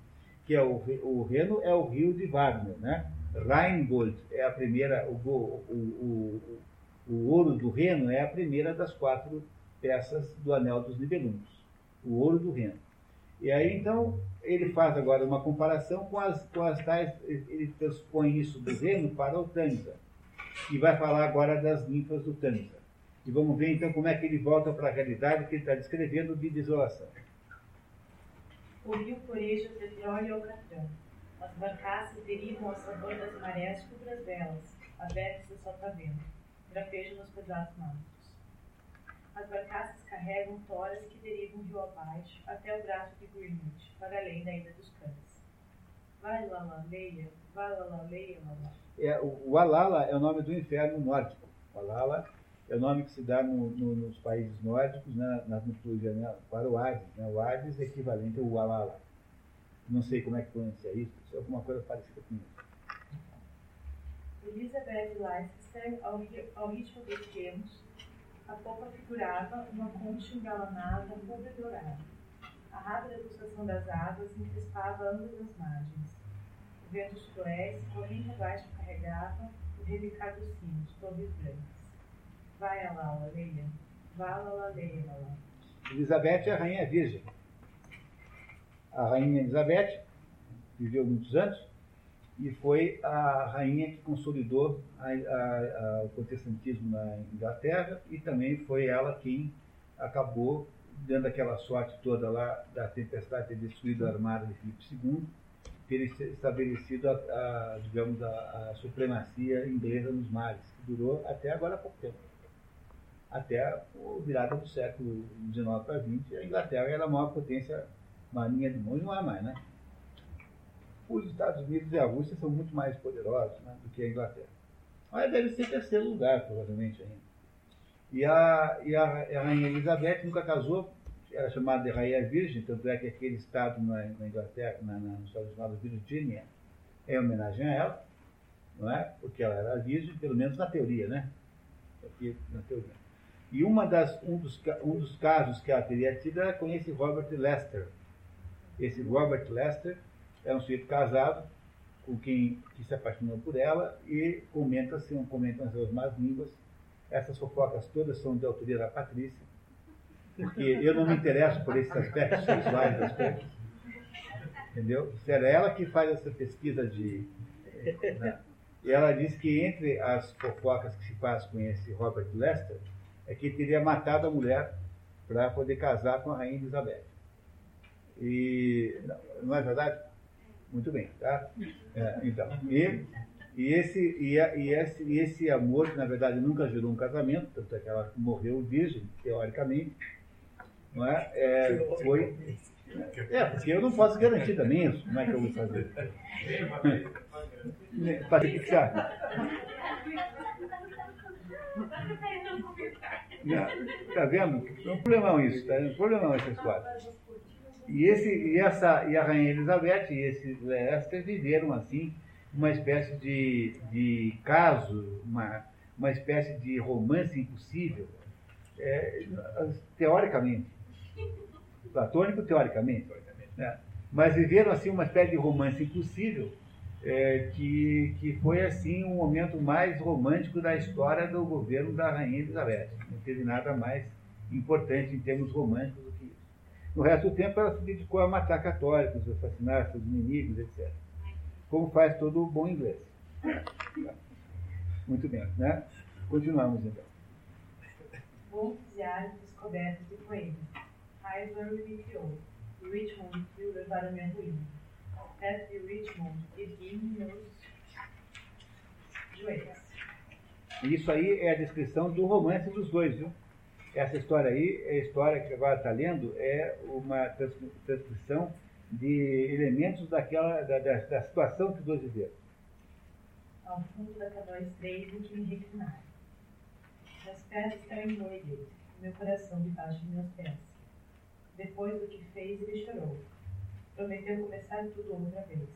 que é o, o Reno é o rio de Wagner, né? Rheingold é a primeira, o, o, o, o ouro do Reno é a primeira das quatro peças do Anel dos Nibelungos, o ouro do Reno. E aí, então, ele faz agora uma comparação com as, com as tais, ele transpõe isso do reino para o Tanza. E vai falar agora das ninfas do Tanza. E vamos ver então como é que ele volta para a realidade que ele está descrevendo de desolação. O rio coreja petróleo ao catrão. As barcaças derivam ao sabor das marés contra as velas, abertas a sotavento, grapejo nos pedaços magros. As barcaças carregam toras que derivam rio abaixo até o braço de Greenwich, para além da Ilha dos Cães. Vai lá, leia, vai lá, leia, lá. É, o, o Alala é o nome do inferno nórdico. O Alala é o nome que se dá no, no, nos países nórdicos, né, na mitologia, né, para o Hades. Né? O Hades é equivalente ao Alala. Não sei como é que pronuncia isso, é alguma coisa parecida com isso. Elizabeth Leicester, ao, ao ritmo dos termos, a popa figurava uma concha engalanada, rubra dourada. A rápida pulsação das águas encrespava ambas as margens. O vento sudoeste, correndo abaixo, carregava o rebicar dos sinos, torres brancas. Vai, Alala, leia. Vala, leia, Alala. Elizabeth é a rainha virgem. A rainha Elizabeth viveu muitos anos e foi a rainha que consolidou a, a, a, o protestantismo na Inglaterra e também foi ela quem acabou dando aquela sorte toda lá da tempestade ter destruído a armada de Filipe II, ter estabelecido a, digamos a, supremacia inglesa nos mares, que durou até agora há pouco tempo. Até a virada do século XIX para XX, a Inglaterra era a maior potência marinha do mundo, não é mais, né? Os Estados Unidos e a Rússia são muito mais poderosos né, do que a Inglaterra. Mas deve ser terceiro lugar, provavelmente, ainda. E a, e a, a Rainha Elizabeth nunca casou, era chamada de Rainha Virgem, tanto é que aquele estado na, na Inglaterra, na, na, no estado chamado Virgínia, é em homenagem a ela, não é? Porque ela era virgem, pelo menos na teoria, né? Aqui, na teoria. E uma das, um, dos, um dos casos que ela teria tido era com esse Robert Lester. Esse Robert Lester é um sujeito casado com quem que se apaixonou por ela e comenta-se, um, comentam as más línguas. Essas fofocas todas são de autoria da Patrícia, porque eu não me interesso por esses aspectos sexuais das coisas. Entendeu? Era ela que faz essa pesquisa de. Né? E ela diz que entre as fofocas que se faz com esse Robert Lester é que teria matado a mulher para poder casar com a rainha Elizabeth. E não é verdade? Muito bem, tá? É, então, e, e, esse, e, e, esse, e esse amor, que na verdade nunca gerou um casamento, tanto é que ela morreu virgem, teoricamente, não é? é foi. É, porque eu não posso garantir também isso. Como é que eu vou fazer? Patrícia, o que você acha? Está vendo? É um problemão isso, tá? É um problemão essa história. E, esse, e, essa, e a Rainha Elizabeth e esse Leicester viveram assim uma espécie de, de caso, uma, uma espécie de romance impossível, é, teoricamente. Platônico, teoricamente. Né? Mas viveram assim uma espécie de romance impossível, é, que, que foi assim um momento mais romântico da história do governo da Rainha Elizabeth. Não teve nada mais importante em termos românticos no resto do tempo, ela se dedicou a matar católicos, assassinar seus inimigos, etc. Como faz todo o bom inglês. Muito bem, né? Continuamos então. Bons diários descobertos de poemas. Highbury me criou. Richmond viu levar a minha ruína. Perto de Richmond, ergui meus joelhos. Isso aí é a descrição do romance dos dois, viu? Essa história aí, a história que agora está lendo, é uma transcrição de elementos daquela, da, da, da situação que os dois viveram. Ao fundo da canoa estreita que me reclinaram. Meus pés estão endoidos, meu coração debaixo de meus pés. Depois do que fez, ele chorou. Prometeu começar tudo outra vez.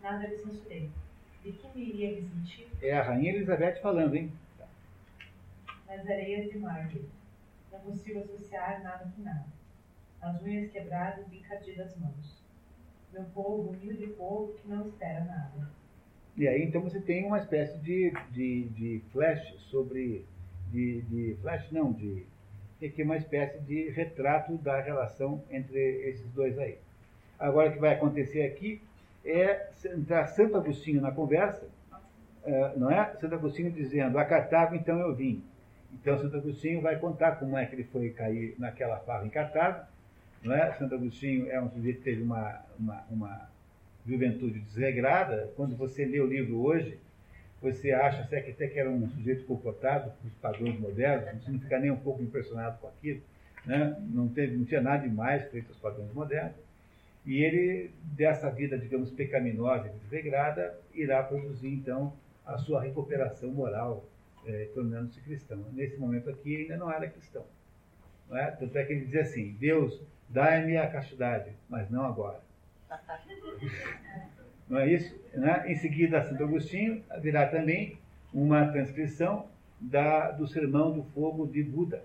Nada lhe censurei. De que me iria me sentir? É a rainha Elizabeth falando, hein? Nas areias de Margate não consigo associar nada com nada. As unhas quebradas e encardidas as mãos. Meu povo, humilde povo que não espera nada. E aí então você tem uma espécie de, de, de flash sobre. De, de flash não, de. Aqui uma espécie de retrato da relação entre esses dois aí. Agora o que vai acontecer aqui é entrar Santo Agostinho na conversa, eh, não é? Santo Agostinho dizendo, a Cartago então eu vim. Então, Santo Agostinho vai contar como é que ele foi cair naquela farra em Cartago. Não é? Santo Agostinho é um sujeito que teve uma, uma, uma juventude desregrada. Quando você lê o livro hoje, você acha até que, até que era um sujeito comportado com os padrões modernos, você não fica nem um pouco impressionado com aquilo. Né? Não, teve, não tinha nada demais feito aos padrões modernos. E ele, dessa vida, digamos, pecaminosa e desregrada, irá produzir, então, a sua recuperação moral é, tornando-se cristão. Nesse momento aqui ainda não era cristão. Não é? Tanto é que ele dizia assim: Deus, dá-me a castidade, mas não agora. Não é isso? Né? Em seguida, Santo Agostinho virá também uma transcrição da, do Sermão do Fogo de Buda,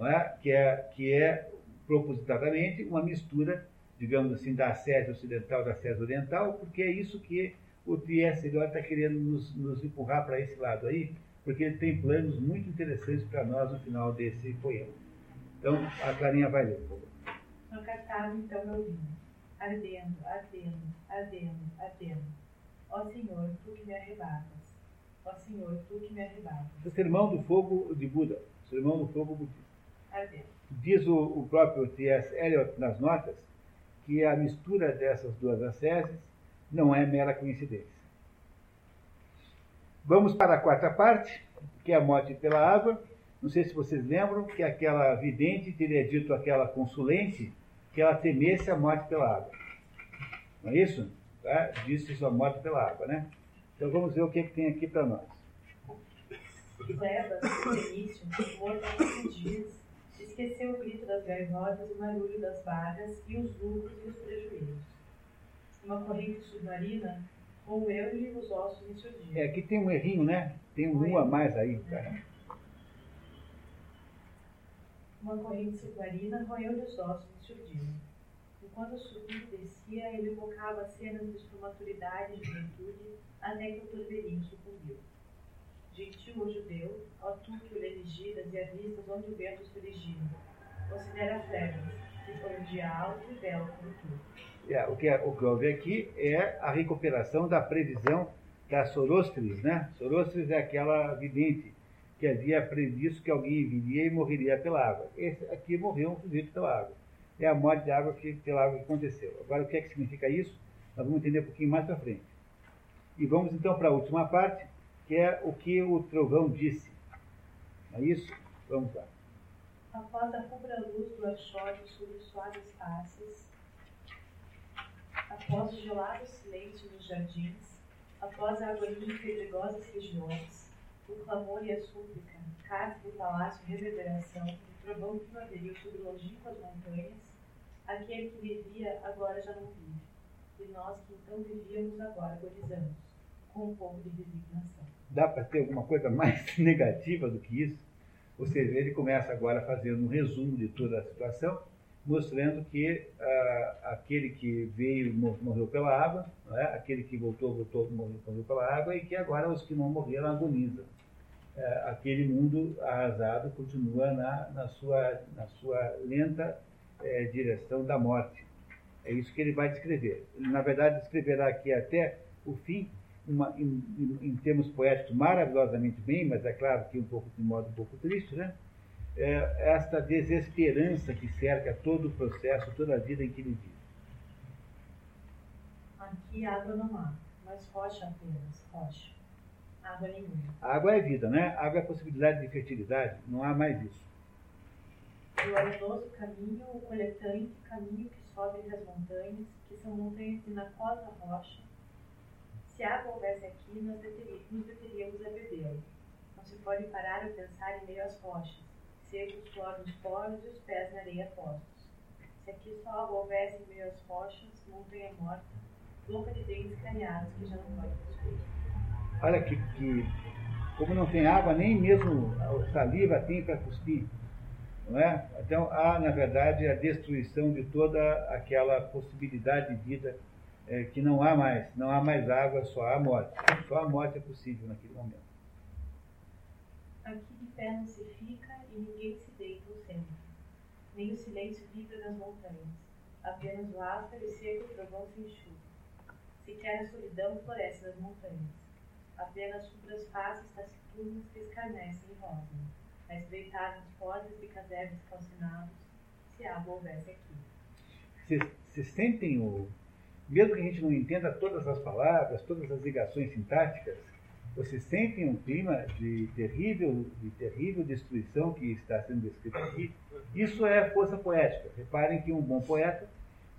é? Que, é, que é propositadamente uma mistura, digamos assim, da sede ocidental da sede oriental, porque é isso que o T.S. Eliot está querendo nos, nos empurrar para esse lado aí, porque ele tem planos muito interessantes para nós no final desse poema. Então, a Clarinha vai ler. No cartaz, então, eu vim, ardendo, ardendo, ardendo, ardendo. Ó Senhor, tu que me arrebatas. Ó Senhor, tu que me arrebatas. O sermão do fogo de Buda. Sermão do fogo budista. Ardendo. Diz o, o próprio T.S. Eliot nas notas que a mistura dessas duas asceses não é mera coincidência. Vamos para a quarta parte, que é a morte pela água. Não sei se vocês lembram que aquela vidente teria dito àquela consulente que ela temesse a morte pela água. Não é isso? Tá? Disse isso a morte pela água, né? Então vamos ver o que, é que tem aqui para nós. Levas, Fenício, morto há dias, esqueceu o grito das gaivotas, o barulho das vagas e os lucros e os prejuízos. Uma corrente submarina roeu-lhe os ossos seu dia. É, aqui tem um errinho, né? Tem um U a mais aí. Tá? Uma corrente submarina roeu-lhe os ossos seu dia. Enquanto subia e descia, ele evocava cenas de sua maturidade e juventude, até que o torvelinho sucumbiu. Gentil o judeu, ó tu que o elegidas e avistas onde o vento se origina, considera Flebas, que foi um dia alto e belo como tu. É, o, que, é- o que houve aqui é a recuperação da previsão da Sorostres, né? Sorostres é aquela vidente que havia previsto que alguém viria e morreria pela água. Esse aqui morreu um sujeito pela água. É a morte de água que, pela água que aconteceu. Agora, o que é que significa isso? Nós vamos entender um pouquinho mais para frente. E vamos então para a última parte, que é o que o trovão disse. É isso? Vamos lá. Após a rubra luz do achode sobre suaves faces, após o gelado silêncio nos jardins, após a agonia em pedregosas regiões, o clamor e a súplica, casa do palácio reverberação, o trovão primaveril sobre longínquas montanhas, aquele que vivia agora já não vive, e nós que então vivíamos agora agonizamos, com um pouco de resignação. Dá para ter alguma coisa mais negativa do que isso? Ou seja, ele começa agora fazendo um resumo de toda a situação, mostrando que ah, aquele que veio mo- morreu pela água, é? aquele que voltou, voltou, morreu, morreu pela água, e que agora os que não morreram agonizam. Eh, aquele mundo arrasado continua na, na, sua, na sua lenta eh, direção da morte. É isso que ele vai descrever. Ele, na verdade, descreverá aqui até o fim, uma, em, em- em termos poéticos, maravilhosamente bem, mas é claro que um pouco de modo um pouco triste, né? É esta desesperança que cerca todo o processo, toda a vida em que ele vive. Aqui água não há, mas rocha apenas, rocha. Água nenhuma. A água é vida, né? A água é possibilidade de fertilidade, não há mais isso. Do arenoso caminho, o coletante caminho que sobe entre as montanhas, que são montanhas de nacosa rocha. Se água houvesse aqui, nós deteri- nos deteríamos a bebê-la. Não se pode parar a pensar em meio às rochas, seco o suor nos poros e os pés na areia postos. Se aqui só houvesse meio às rochas, montanha morta, boca de dentes caniados que já não pode cuspir. Olha que, que como não tem água, nem mesmo saliva tem para cuspir. Não é? Então há, na verdade, a destruição de toda aquela possibilidade de vida eh, que não há mais. Não há mais água, só há morte. Só a morte é possível naquele momento. Aqui de pé não se fica ninguém se deita ou senta. Nem o silêncio vibra nas montanhas. Apenas o áspero e seco trovão se enxuga. Sequer a solidão floresce nas montanhas. Apenas sobre as faces taciturnas que escarnecem e rosam. Espreitar nas portas de casebres calcinados, se água houvesse aqui. Vocês sentem o. Mesmo que a gente não entenda todas as palavras, todas as ligações sintáticas, vocês sentem um clima de terrível, de terrível destruição que está sendo descrito aqui. Isso é força poética. Reparem que um bom poeta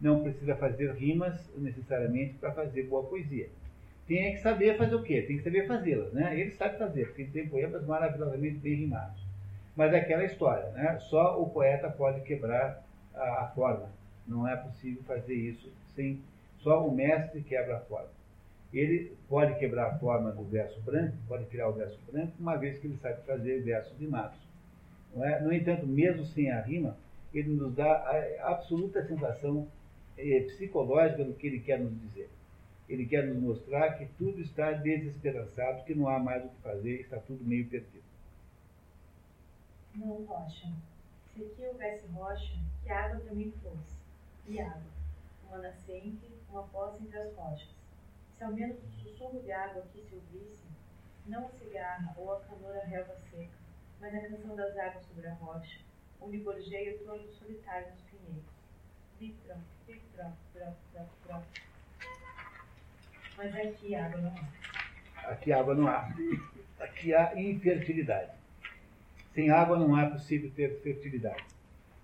não precisa fazer rimas necessariamente para fazer boa poesia. Tem que saber fazer o quê? Tem que saber fazê-las, né? Ele sabe fazer, porque tem poemas maravilhosamente bem rimados. Mas é aquela história, né? Só o poeta pode quebrar a forma. Não é possível fazer isso sem Só o mestre quebra a forma. Ele pode quebrar a forma do verso branco, pode criar o verso branco, uma vez que ele sabe fazer versos rimados. É? No entanto, mesmo sem a rima, ele nos dá a absoluta sensação eh, psicológica do que ele quer nos dizer. Ele quer nos mostrar que tudo está desesperançado, que não há mais o que fazer, está tudo meio perdido. Não, Rocha. Se aqui houvesse rocha, que água também fosse. E água, uma nascente, uma poça entre as rochas. Se ao menos o sussurro de água aqui se ouvisse, não a cigarra ou a canoura relva seca, mas a canção das águas sobre a rocha, onde gorjeia o trono solitário nos pinheiros. Vitram, vitram, vitram, vitram. Mas aqui água não há. Aqui água não há. Aqui há infertilidade. Sem água não há possível ter fertilidade.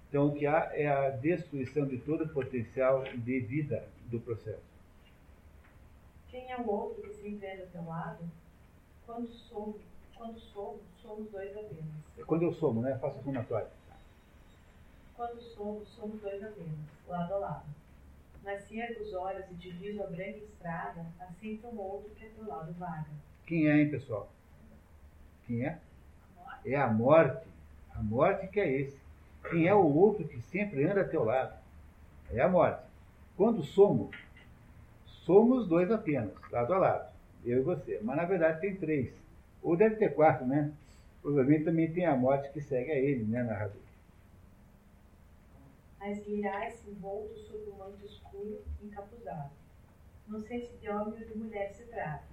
Então, o que há é a destruição de todo o potencial de vida do processo. Quem é o outro que se entende ao teu lado? Quando somos, quando somos, somos dois apenas. É quando eu somo, né? Faço a somatória. Quando somos, somos dois apenas, lado a lado. Nasci os olhos e diviso a branca estrada, assim como outro que é teu lado vaga. Quem é, hein, pessoal? Quem é? É a morte. A morte que é esse. Quem é o outro que sempre anda a teu lado? É a morte. Quando somos, somos dois apenas, lado a lado. Eu e você. Mas na verdade tem três. Ou deve ter quatro, né? Provavelmente também tem a morte que segue a ele, né, narrador? As guirás envolto sob um manto escuro, encapuzado. Não sei se de homem ou de mulher se trata.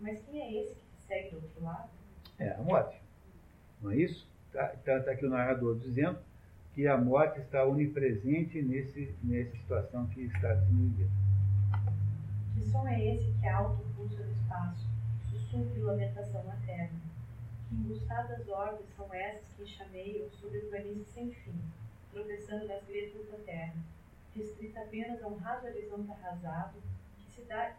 Mas quem é esse que segue do outro lado? É a morte. Não é isso? Está tá, tá aqui o narrador dizendo que a morte está onipresente nesse, nessa situação que está desenvolvida. Que som é esse que alto pulsa no espaço, sussurro de lamentação materna? Que embustadas orbes são essas que chameiam sobre planície sem fim, tropeçando nas letras da terra, restrita apenas a um raso horizonte arrasado, que cidade,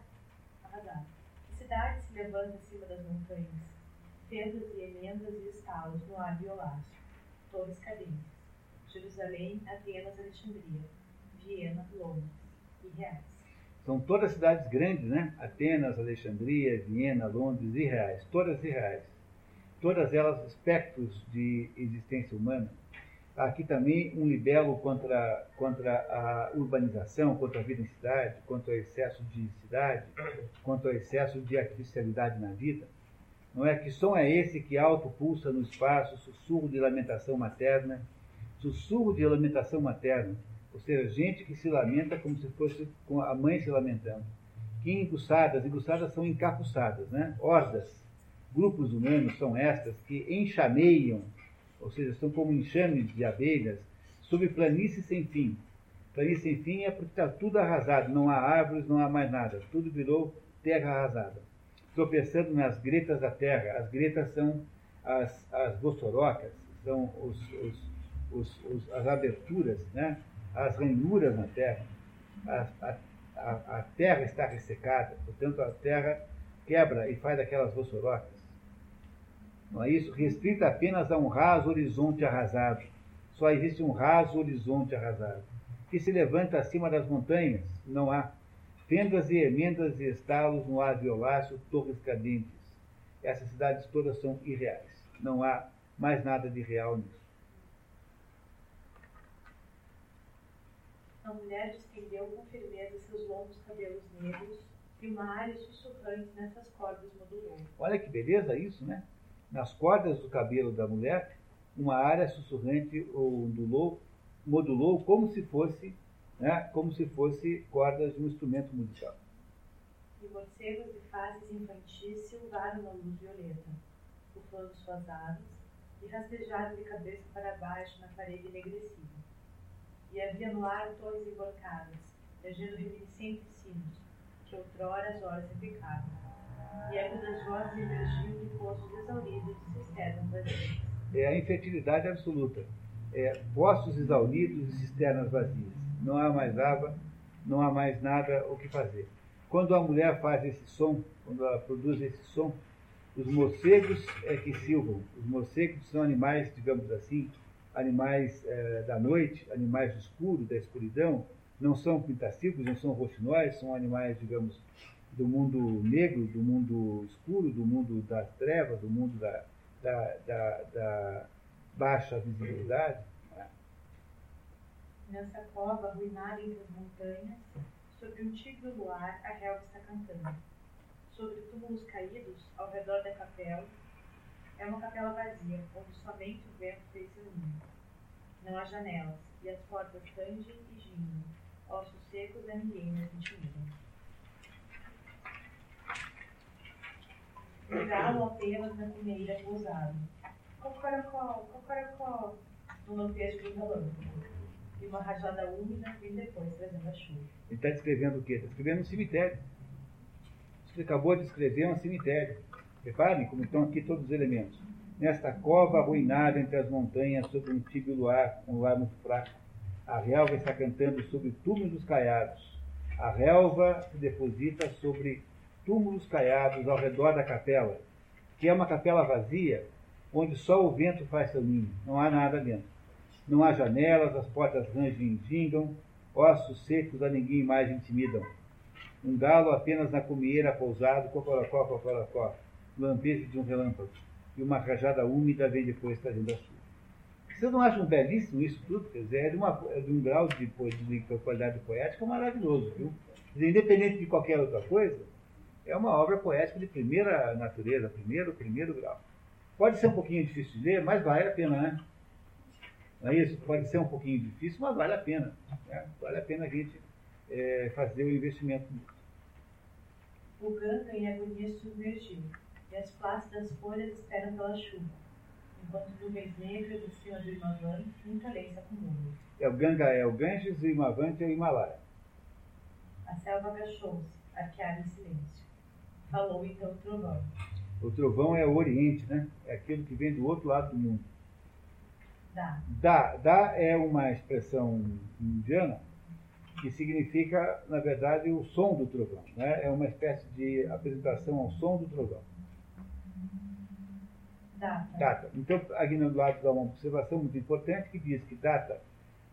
arrasado, que cidade se levanta acima das montanhas, fendas e emendas e estalos no ar violáceo, torres cadentes, Jerusalém, Atenas, Alexandria, Viena, Londres e Reais. São todas cidades grandes, né? Atenas, Alexandria, Viena, Londres e Reais, todas irreais. Todas elas espectros de existência humana. Aqui também um libelo contra, contra a urbanização, contra a vida em cidade, contra o excesso de cidade, contra o excesso de artificialidade na vida. Não é que som é esse que alto pulsa no espaço, sussurro de lamentação materna, sussurro de lamentação materna, ou seja, gente que se lamenta como se fosse com a mãe se lamentando. Que enguçadas, enguçadas são encapuçadas, né? Hordas, grupos humanos são estas que enxameiam, ou seja, são como enxames de abelhas, sobre planícies sem fim. Planície sem fim é porque está tudo arrasado, não há árvores, não há mais nada, tudo virou terra arrasada tropeçando nas gretas da terra. As gretas são as, as gossorocas, são os, os, os, as aberturas, né? As ranhuras na terra. A, a, a, a, terra está ressecada, portanto a terra quebra e faz aquelas gossorocas. Não é isso? Restrita apenas a um raso horizonte arrasado. Só existe um raso horizonte arrasado, que se levanta acima das montanhas. Não há Fendas e emendas e estalos no ar violáceo, torres cadentes. Essas cidades todas são irreais. Não há mais nada de real nisso. A mulher estendeu com firmeza seus longos cabelos negros e uma área sussurrante nessas cordas modulou. Olha que beleza isso, né? Nas cordas do cabelo da mulher, uma área sussurrante ondulou, modulou como se fosse né, como se fosse cordas de um instrumento musical. E morcegos de faces infantis silvaram na luz violeta, bufando suas asas e rastejaram de cabeça para baixo na parede enegrecida. E havia no ar torres emborcadas, regendo reminiscentes sinos, que outrora as horas repicavam. E eco das vozes emergiam de poços exauridos de cisternas vazias. É a infertilidade absoluta. É, poços exauridos e cisternas vazias não há mais água, não há mais nada o que fazer. Quando a mulher faz esse som, quando ela produz esse som, os morcegos é que silvam. Os morcegos são animais, digamos assim, animais é, da noite, animais do escuro, da escuridão, Não são pintacículos, não são roxinóis, são animais, digamos, do mundo negro, do mundo escuro, do mundo das trevas, do mundo da, da, da, da baixa visibilidade. Nessa cova arruinada entre as montanhas, sobre um tigre luar, a relva está cantando. Sobre túmulos caídos, ao redor da capela, é uma capela vazia, onde somente o vento fez seu ninho. Não há janelas, e as portas tangem e gingem. Ossos secos a ninguém mais intimidam. Um galo apenas na cumeira pousado. Cocorocó, cocorocó, no lampejo do relâmpago. E uma rajada úmida vem depois trazendo a chuva. Ele está descrevendo o quê? Está descrevendo um cemitério. Você acabou de escrever um cemitério. Reparem como estão aqui todos os elementos. Nesta cova arruinada entre as montanhas, sobre um tibio luar, um luar muito fraco, a relva está cantando sobre túmulos caiados. A relva se deposita sobre túmulos caiados ao redor da capela, que é uma capela vazia, onde só o vento faz seu ninho, não há nada dentro. Não há janelas, as portas rangem e gingam, ossos secos a ninguém mais intimidam. Um galo apenas na comieira pousado, cocorocó, cocorocó, lampejo de um relâmpago, e uma rajada úmida vem depois trazendo a chuva. Vocês não acham belíssimo isso tudo? Quer dizer, é de, uma, é de um grau de, de, de qualidade poética maravilhoso, viu? Dizer, independente de qualquer outra coisa, é uma obra poética de primeira natureza, primeiro, primeiro grau. Pode ser um pouquinho difícil de ler, mas vale a pena, né? Não é isso? Pode ser um pouquinho difícil, mas vale a pena. Né? Vale a pena a gente é, fazer o investimento nisso. O ganga em agonia submergiu, e as plácidas folhas esperam pela chuva, enquanto nuvens negras em cima do Imavan nunca lei se acumulam. É o Ganga é o Ganges, o Imavante é o Himalaia. A selva agachou-se, arqueada em silêncio. Falou então o trovão. O trovão é o Oriente, né? É aquilo que vem do outro lado do mundo. Dá. Da, da é uma expressão indiana que significa, na verdade, o som do trovão. Né? É uma espécie de apresentação ao som do trovão. Data. Data. Então, lado dá uma observação muito importante que diz que data,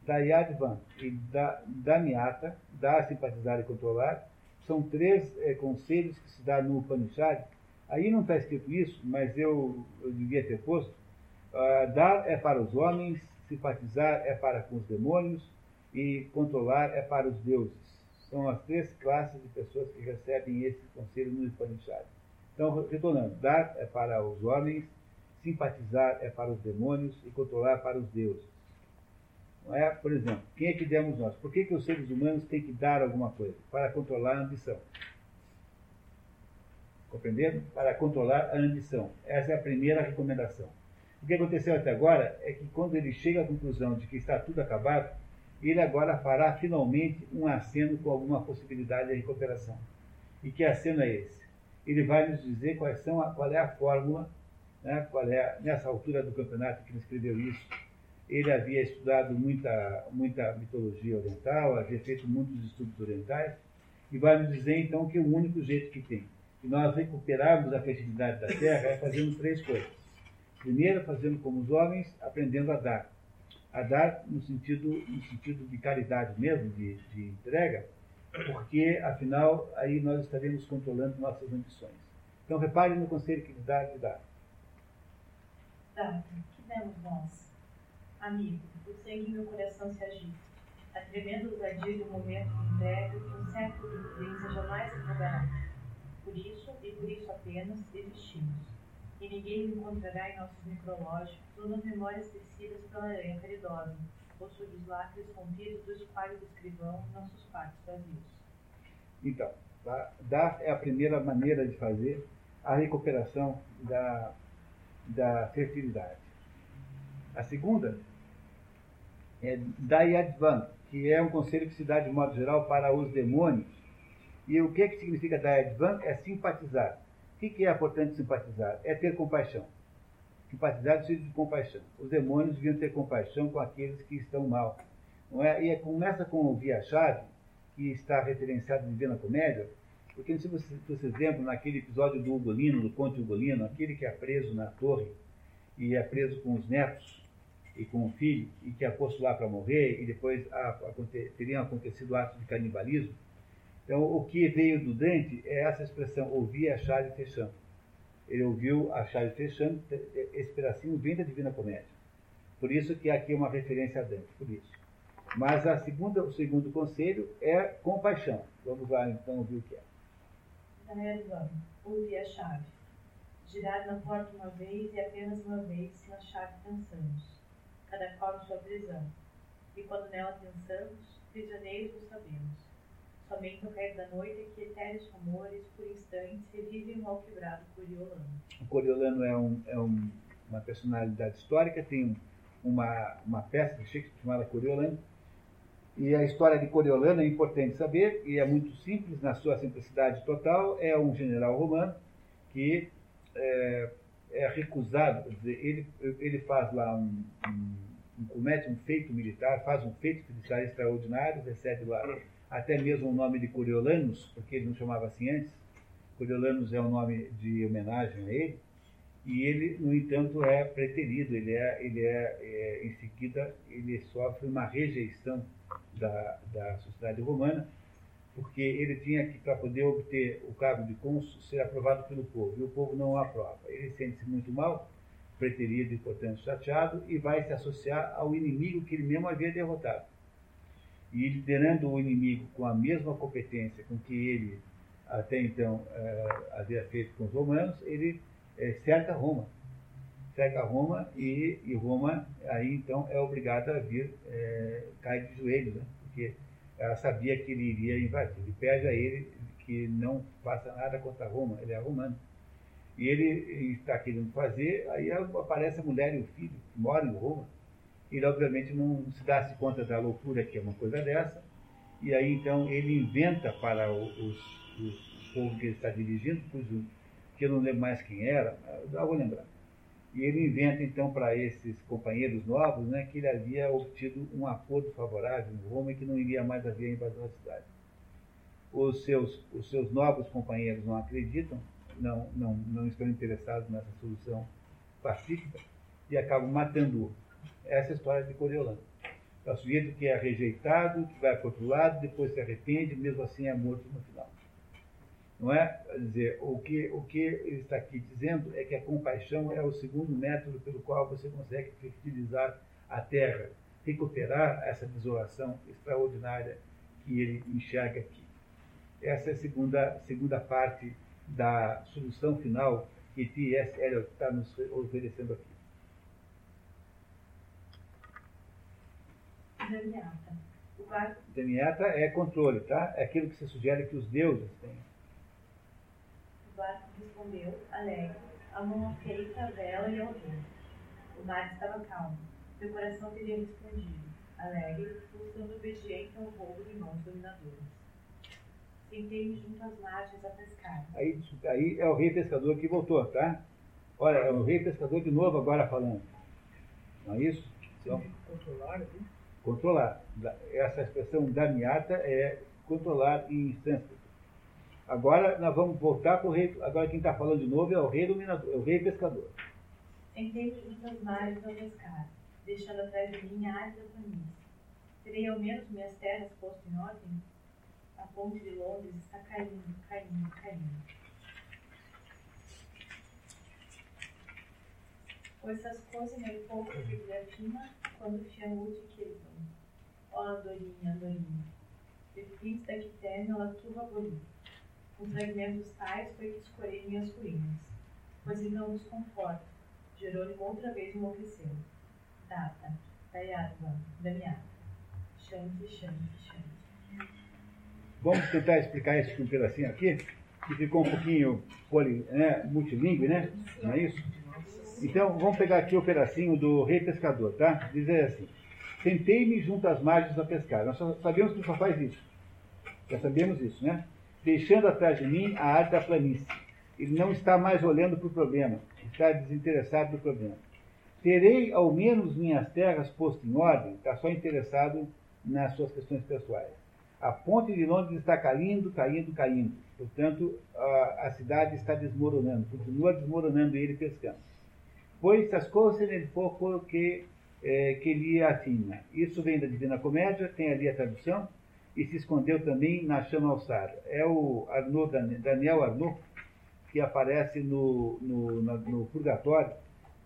da Yadvan e da Damiata, dar, simpatizar e controlar, são três eh, conselhos que se dá no Upanishad. Aí não está escrito isso, mas eu, eu devia ter posto. Ah, dar é para os homens, simpatizar é para com os demônios e controlar é para os deuses. São as três classes de pessoas que recebem esse conselho no Upanishad. Então, retornando, dar é para os homens, simpatizar é para os demônios e controlar para os deuses. Não é? Por exemplo, quem é que demos nós? Por que, que os seres humanos têm que dar alguma coisa? Para controlar a ambição. Compreenderam? Para controlar a ambição. Essa é a primeira recomendação. O que aconteceu até agora é que quando ele chega à conclusão de que está tudo acabado, ele agora fará finalmente um aceno com alguma possibilidade de recuperação. E que aceno é esse? Ele vai nos dizer quais são a, qual é a fórmula, né, qual é, nessa altura do campeonato que ele escreveu isso, ele havia estudado muita, muita mitologia oriental, havia feito muitos estudos orientais, e vai nos dizer então que o único jeito que tem de nós recuperarmos a fertilidade da terra é fazendo três coisas. Primeiro, fazendo como os homens, aprendendo a dar. A dar no sentido, no sentido de caridade mesmo, de, de entrega, porque afinal aí nós estaremos controlando nossas ambições. Então repare no conselho que ele dá de dar. Data. Que demos nós? Amigo, o sangue em meu coração se agita. A tremenda ousadia do momento de entrega, um século de prudência jamais se afogará. Por isso, e por isso apenas, existimos. E ninguém encontrará em nossos necrológicos ou nas memórias tecidas pela aranha caridosa, ou sob os lacres rompidos do espalho do escrivão em nossos quartos vazios. Então, tá? dar é a primeira maneira de fazer a recuperação da, da fertilidade. A segunda é Dayadvan, que é um conselho que se dá de modo geral para os demônios. E o que, que significa Dayadvan? É simpatizar. O que, é, portanto, simpatizar? É ter compaixão. Simpatizar sentido de compaixão. Os demônios deviam ter compaixão com aqueles que estão mal. Não é? E é, começa com o via-chave, que está referenciado em Divina Comédia, porque se vocês, vocês lembram naquele episódio do Ugolino, do Conte Ugolino, aquele que é preso na torre e é preso com os netos, e com o filho, e que apostou lá para morrer, e depois a, teriam acontecido atos de canibalismo. Então, o que veio do Dante é essa expressão, ouvir a chave fechando. Ele ouviu a chave fechando, esse pedacinho vem da Divina Comédia. Por isso que aqui é uma referência a Dante, por isso. Mas a segunda, o segundo conselho é compaixão. Vamos lá então ouvir o que é. Vamos. Ouvir a chave. Girar na porta uma vez e apenas uma vez na chave pensamos, cada qual em sua prisão. E quando nela pensamos, prisioneiros o sabemos. Somente ao cair da noite que etéreos rumores, por instantes, revivem o mal quebrado Coriolano. O Coriolano é, um, é um, uma personalidade histórica, tem uma, uma peça de Shakespeare chamada Coriolano, e a história de Coriolano é importante saber, e é muito simples, na sua simplicidade total. É um general romano que é, é recusado, quer dizer, ele, ele faz lá um, um, um, comete um feito militar, faz um feito militar extraordinário, recebe lá até mesmo o nome de Coriolanus, porque ele não chamava assim antes. Coriolanus é um nome de homenagem a ele. E ele, no entanto, é preterido, ele é, ele é, é em seguida, ele sofre uma rejeição da, da sociedade romana, porque ele tinha que, para poder obter o cargo de cônsul, ser aprovado pelo povo, e o povo não o aprova. Ele sente-se muito mal, preterido e, portanto, chateado, e vai se associar ao inimigo que ele mesmo havia derrotado. E liderando o inimigo com a mesma competência com que ele até então eh, havia feito com os romanos, ele eh, cerca Roma cerca Roma e, e Roma aí então é obrigada a vir, é, cai de joelhos, né? porque ela sabia que ele iria invadir. Ele pede a ele que não faça nada contra Roma, ele é romano. E ele está querendo fazer, aí aparece a mulher e o filho, que moram em Roma. Ele, obviamente, não se dá-se conta da loucura que é uma coisa dessa. E aí, então, ele inventa para os, os, povo que ele está dirigindo, que eu não lembro mais quem era, eu vou lembrar e ele inventa então para esses companheiros novos né, que ele havia obtido um acordo favorável em Roma e que não iria mais haver invasão da cidade. Os seus, os seus novos companheiros não acreditam, não, não, não estão interessados nessa solução pacífica e acabam matando-o. Essa é a história de Coriolano. É o sujeito que é rejeitado, que vai para outro lado, depois se arrepende, mesmo assim é morto no final. Não é? Quer dizer, o que, o que ele está aqui dizendo é que a compaixão é o segundo método pelo qual você consegue fertilizar a terra, recuperar essa desolação extraordinária que ele enxerga aqui. Essa é a segunda, segunda parte da solução final que T.S. Eliot está nos oferecendo aqui. Damiata. Damiata é controle, tá? É aquilo que se sugere que os deuses têm barco respondeu, alegre, a mão afeita, a vela e ao vento. O mar estava calmo. Meu coração teria respondido, alegre, mostrando obediente ao voo de mãos dominadoras. Sentei-me junto às margens a pescar. Aí, aí é o rei pescador que voltou, tá? Olha, é o rei pescador de novo agora falando. Não é isso? Então, controlar, hein? Controlar. Essa expressão damiata é controlar em sânscrito. Agora nós vamos voltar para o rei. Agora quem está falando de novo é o rei dominador, é o rei pescador. Entrei nos meus mares ao pescar, deixando atrás de mim a área da planície. Terei ao menos minhas terras posto em ordem? A ponte de Londres está caindo, caindo, caindo. Pois as coisas me pouco de Guilhermina quando fiamude que eles vão. Ó, andorinha, andorinha, defins da que terna la tua bonita com fragmentos tais foi que escolhi minhas ruínas. Pois então nos conforta. Jerônimo outra vez enlouqueceu. Data, Dayatma, Damiata. Shanti, Shanti, Shanti. Vamos tentar explicar isso um pedacinho aqui, que ficou um pouquinho poli, né, né? Não é isso? Então, vamos pegar aqui o pedacinho do rei pescador, tá? Dizer assim: Sentei-me junto às margens a pescar. Nós sabemos que só faz isso. Já sabemos isso, né? Deixando atrás de mim a arte da planície. Ele não está mais olhando para o problema, está desinteressado do problema. Terei ao menos minhas terras posto em ordem, está só interessado nas suas questões pessoais. A ponte de Londres está caindo, caindo, caindo. Portanto, a, a cidade está desmoronando, continua desmoronando ele pescando. Pois as coisas nele for porque é, que assim, né? isso vem da Divina Comédia, tem ali a tradução, e se escondeu também na chama alçada. É o Arnaud, Daniel Arnaud, que aparece no, no, no Purgatório,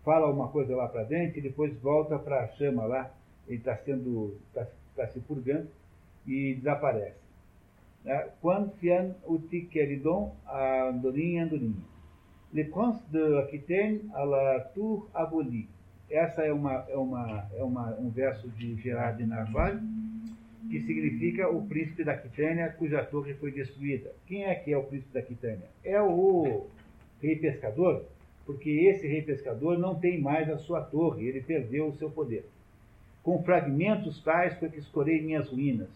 fala uma coisa lá para dentro e depois volta para a chama lá, ele está sendo, está tá se purgando e desaparece. Quan fian uti queridon a andorinha andorinha. Le conte de Aquitaine à la tour abolie. Essa é, uma, é, uma, é uma, um verso de Gerard de Narvaez, que significa o príncipe da Aquitânia, cuja torre foi destruída. Quem é que é o príncipe da Aquitânia? É o rei pescador, porque esse rei pescador não tem mais a sua torre, ele perdeu o seu poder. Com fragmentos tais foi que escorei minhas ruínas.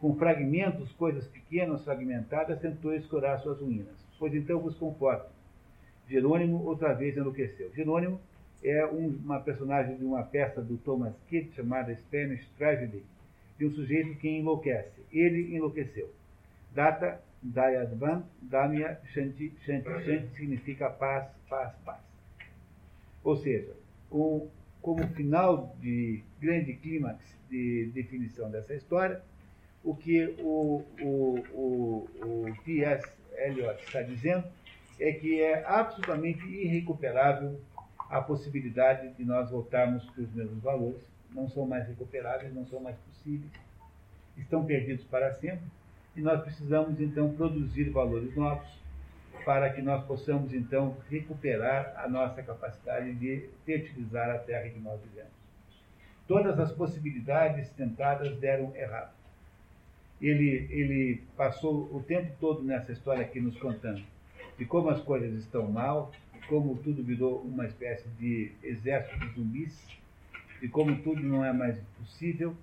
Com fragmentos, coisas pequenas, fragmentadas, tentou escorar suas ruínas. Pois então vos conforto. Jerônimo outra vez enlouqueceu. Jerônimo é um, uma personagem de uma peça do Thomas Kidd chamada Spanish Tragedy, de um sujeito que enlouquece. Ele enlouqueceu. Data Dayadvan Damia Shanti Shanti Shanti significa paz, paz, paz. Ou seja, com, como final de grande clímax de definição dessa história, o que o, o, o, o T.S. Eliot está dizendo é que é absolutamente irrecuperável a possibilidade de nós voltarmos para os mesmos valores. Não são mais recuperáveis, não são mais possíveis, estão perdidos para sempre e nós precisamos então produzir valores novos para que nós possamos então recuperar a nossa capacidade de fertilizar a terra que nós vivemos. Todas as possibilidades tentadas deram errado. Ele, ele passou o tempo todo nessa história aqui nos contando de como as coisas estão mal, como tudo virou uma espécie de exército de zumbis, de como tudo não é mais possível,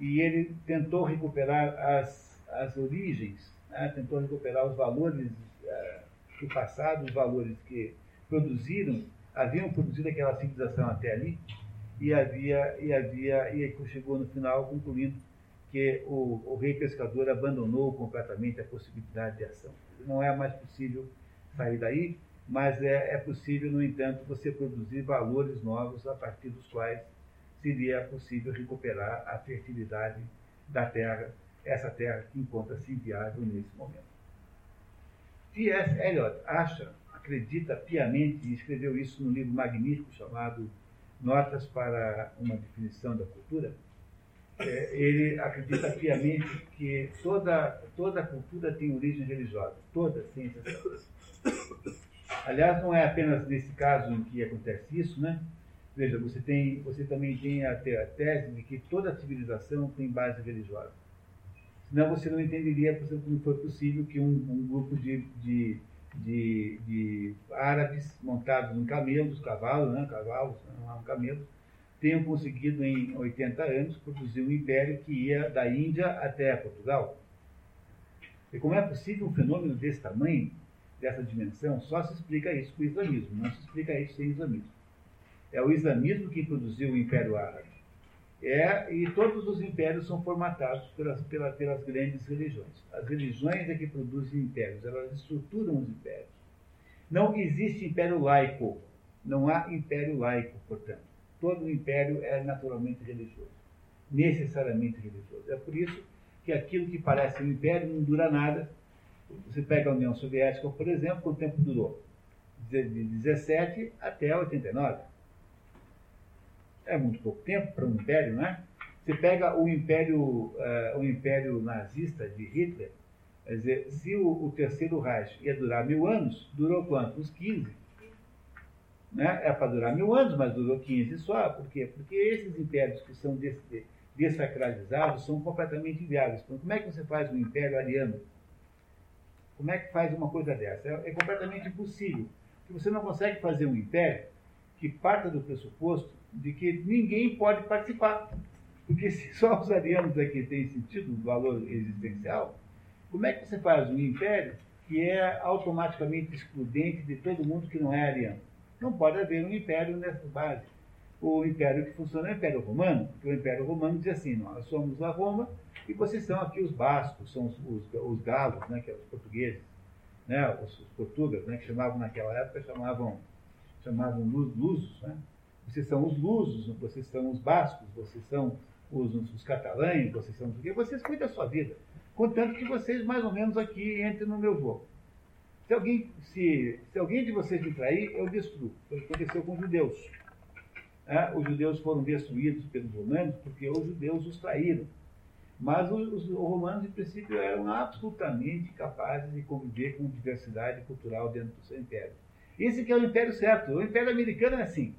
e ele tentou recuperar as as origens, né? tentou recuperar os valores uh, do passado, os valores que produziram, haviam produzido aquela civilização até ali, e havia, e havia, e chegou no final concluindo que o, o rei pescador abandonou completamente a possibilidade de ação. Não é mais possível sair daí, mas é, é possível, no entanto, você produzir valores novos a partir dos quais seria possível recuperar a fertilidade da terra essa terra que encontra-se inviável nesse momento. T.S. Eliot acha, acredita piamente, e escreveu isso num livro magnífico chamado Notas para uma Definição da Cultura, é, ele acredita piamente que toda, toda cultura tem origem religiosa, toda ciência. Aliás, não é apenas nesse caso em que acontece isso, né? Veja, você, tem, você também tem a, a tese de que toda civilização tem base religiosa. Senão você não entenderia como foi possível que um, um grupo de, de, de, de, árabes montados em camelos, cavalos, né, cavalos, não um camelo, tenham conseguido em 80 anos produzir um império que ia da Índia até Portugal. E como é possível um fenômeno desse tamanho, dessa dimensão, só se explica isso com o islamismo, não se explica isso sem islamismo. É o islamismo que produziu o Império Árabe. É, e todos os impérios são formatados pelas, pelas, grandes religiões. As religiões é que produzem impérios, elas estruturam os impérios. Não existe império laico, não há império laico, portanto. Todo império é naturalmente religioso, necessariamente religioso. É por isso que aquilo que parece um império não dura nada. Você pega a União Soviética, por exemplo, quanto tempo durou? De 17 até 89 é muito pouco tempo para um império, né? Você pega o império, uh, o império nazista de Hitler, quer dizer, se o, o, terceiro Reich ia durar mil anos, durou quanto? Uns 15. Né? É para durar mil anos, mas durou 15 só. Por quê? Porque esses impérios que são des, desacralizados são completamente inviáveis. Então, como é que você faz um império ariano? Como é que faz uma coisa dessa? É, é completamente impossível. Porque você não consegue fazer um império que parta do pressuposto de que ninguém pode participar. Porque se só os arianos aqui têm sentido valor existencial, como é que você faz um império que é automaticamente excludente de todo mundo que não é ariano? Não pode haver um império nessa base. O império que funciona é o Império Romano, porque o Império Romano diz assim, nós somos a Roma e vocês são aqui os bascos, são os, os, os galos, né, que são os portugueses, né, os, os portugueses, né, que chamavam naquela época, chamavam, chamavam lusos, né? Vocês são os lusos, vocês são os bascos, vocês são os, os catalães, vocês são o quê? Vocês cuidam da sua vida. Contanto que vocês, mais ou menos, aqui entrem no meu voo. Se alguém, se, se alguém de vocês me trair, eu destruo. Foi o que aconteceu com os judeus. É, os judeus foram destruídos pelos romanos porque os judeus os traíram. Mas os, os, romanos, em princípio, eram absolutamente capazes de conviver com diversidade cultural dentro do seu império. Esse que é o império certo. O império americano é assim.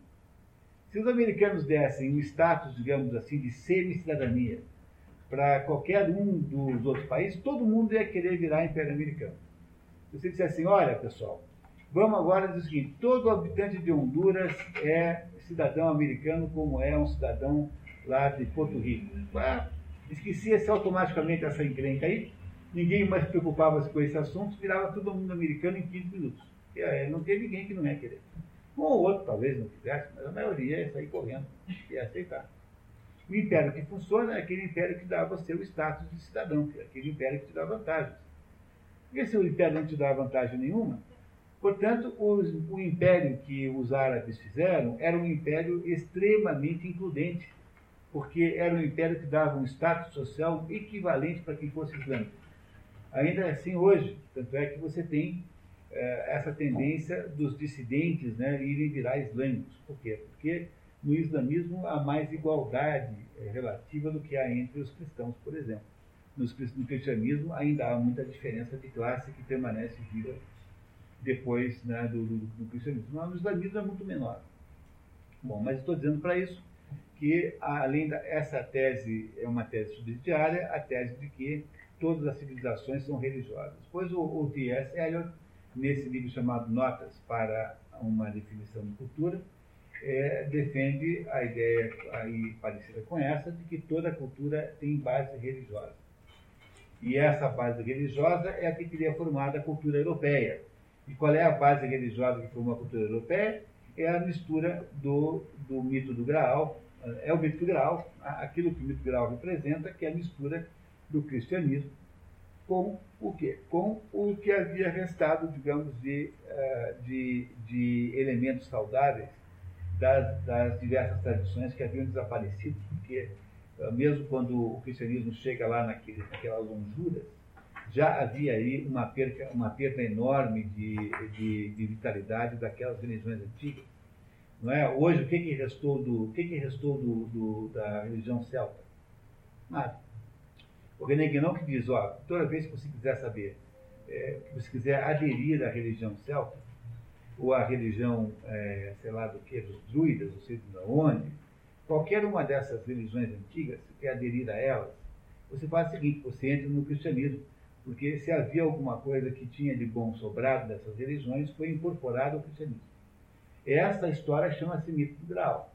Se os americanos dessem um status, digamos assim, de semi-cidadania para qualquer um dos outros países, todo mundo ia querer virar império americano. Se você disser assim, olha pessoal, vamos agora dizer o seguinte, todo habitante de Honduras é cidadão americano como é um cidadão lá de Porto Rico. Ah, esquecia-se automaticamente essa encrenca aí, ninguém mais se preocupava com esse assunto, virava todo mundo americano em 15 minutos. Não tem ninguém que não ia querer. Um ou outro talvez não quisesse, mas a maioria ia sair correndo e aceitar. O império que funciona é aquele império que dá a você o status de cidadão, é aquele império que te dá vantagens. Porque se o império não te dá vantagem nenhuma, portanto, os, o império que os árabes fizeram era um império extremamente includente, porque era um império que dava um status social equivalente para quem fosse islâmico. Ainda assim hoje, tanto é que você tem essa tendência dos dissidentes né, irem virar islâmicos. Por quê? Porque no islamismo há mais igualdade eh, relativa do que há entre os cristãos, por exemplo. No cristianismo ainda há muita diferença de classe que permanece viva depois né, do, do, do, cristianismo. Mas no islamismo é muito menor. Bom, mas estou dizendo para isso que, além dessa tese, é uma tese subsidiária, a tese de que todas as civilizações são religiosas. Pois o, o T.S. Eliot nesse livro chamado Notas para uma definição de cultura, é, defende a ideia aí parecida com essa de que toda cultura tem base religiosa. E essa base religiosa é a que teria formado a cultura europeia. E qual é a base religiosa que formou a cultura europeia? É a mistura do, do mito do Graal, é o mito do Graal, aquilo que o mito do Graal representa, que é a mistura do cristianismo com o quê? Com o que havia restado, digamos, de, eh, de, de elementos saudáveis das, das, diversas tradições que haviam desaparecido, porque eh, mesmo quando o cristianismo chega lá naquele, naquelas lonjuras, já havia aí uma perda, uma perda enorme de, de, de, vitalidade daquelas religiões antigas. Não é? Hoje, o que, que restou, do, o que que restou do, do da religião celta? Nada o René Guénon que diz, toda vez que você quiser saber, é, que você quiser aderir à religião celta, ou à religião, é, sei lá do que, dos druidas, não sei de onde, qualquer uma dessas religiões antigas, se quer aderir a elas, você faz o seguinte, você entra no cristianismo, porque se havia alguma coisa que tinha de bom sobrado dessas religiões, foi incorporado ao cristianismo. Essa história chama-se mito do grau.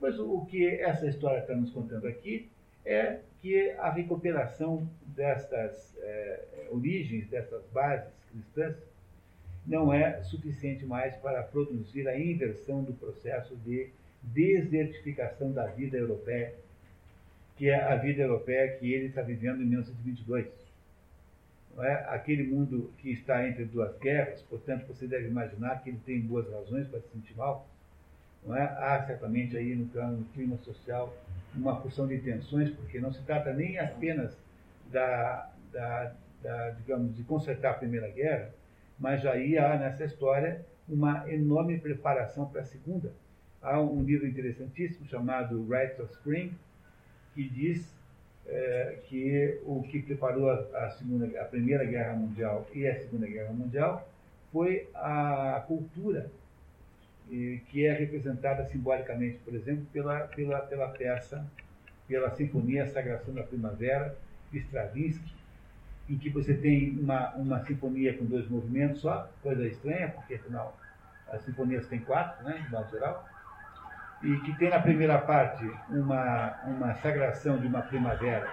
Mas o que essa história está nos contando aqui é que a recuperação destas é, origens, dessas bases cristãs, não é suficiente mais para produzir a inversão do processo de desertificação da vida europeia, que é a vida europeia que ele está vivendo em 1922. Não é? Aquele mundo que está entre duas guerras, portanto, você deve imaginar que ele tem boas razões para se sentir mal. Não é? Há certamente aí no, no clima social uma porção de tensões, porque não se trata nem apenas da, da, da, digamos, de consertar a Primeira Guerra, mas já há nessa história uma enorme preparação para a Segunda. Há um livro interessantíssimo chamado Rites of Spring, que diz é, que o que preparou a, segunda, a Primeira Guerra Mundial e a Segunda Guerra Mundial foi a cultura que é representada simbolicamente, por exemplo, pela, pela, pela peça, pela Sinfonia Sagração da Primavera, de Stravinsky, em que você tem uma, uma sinfonia com dois movimentos só, coisa estranha, porque afinal as sinfonias têm quatro, né, de modo geral, e que tem na primeira parte uma, uma sagração de uma primavera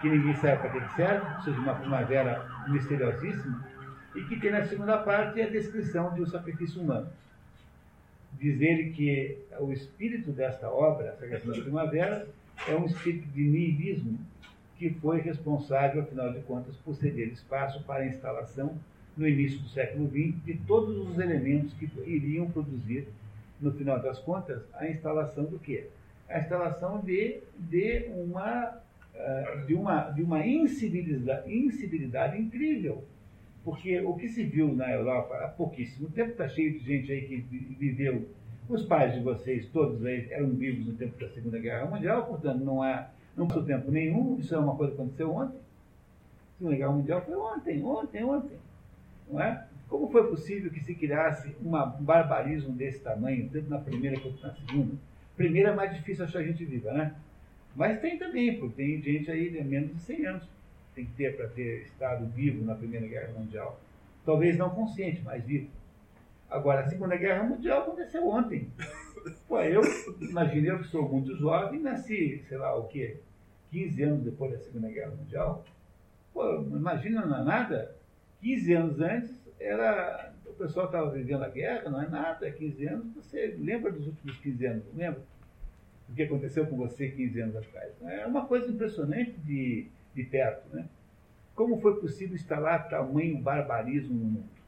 que ninguém sabe para que serve, ou seja, uma primavera misteriosíssima, e que tem na segunda parte a descrição de um sacrifício humano diz ele que o espírito desta obra, a Sagração da Primavera, é um espírito de niilismo que foi responsável, afinal de contas, por ceder espaço para a instalação, no início do século XX, de todos os elementos que iriam produzir no final das contas, a instalação do quê? A instalação de, de, uma, uh, de, uma, de uma incivilidade, incivilidade incrível. Porque o que se viu na Europa há pouquíssimo tempo, está cheio de gente aí que viveu. Os pais de vocês, todos aí, eram vivos no tempo da Segunda Guerra Mundial, portanto, não há não passou tempo nenhum, isso é uma coisa que aconteceu ontem. A Segunda Guerra Mundial foi ontem, ontem, ontem. Não é? Como foi possível que se criasse uma, um barbarismo desse tamanho, tanto na primeira quanto na segunda? Primeira é mais difícil achar gente viva, né? Mas tem também, porque tem gente aí de menos de 100 anos tem que ter para ter estado vivo na Primeira Guerra Mundial. Talvez não consciente, mas vivo. Agora, a Segunda Guerra Mundial aconteceu ontem. Pô, eu, imagine, eu que sou muito jovem, nasci, sei lá o quê, 15 anos depois da Segunda Guerra Mundial. Pô, imagina, não é nada. 15 anos antes, era, o pessoal estava vivendo a guerra, não é nada. 15 anos, você lembra dos últimos 15 anos, não lembra? O que aconteceu com você 15 anos atrás. É uma coisa impressionante de de perto. Né? Como foi possível instalar tamanho barbarismo no mundo?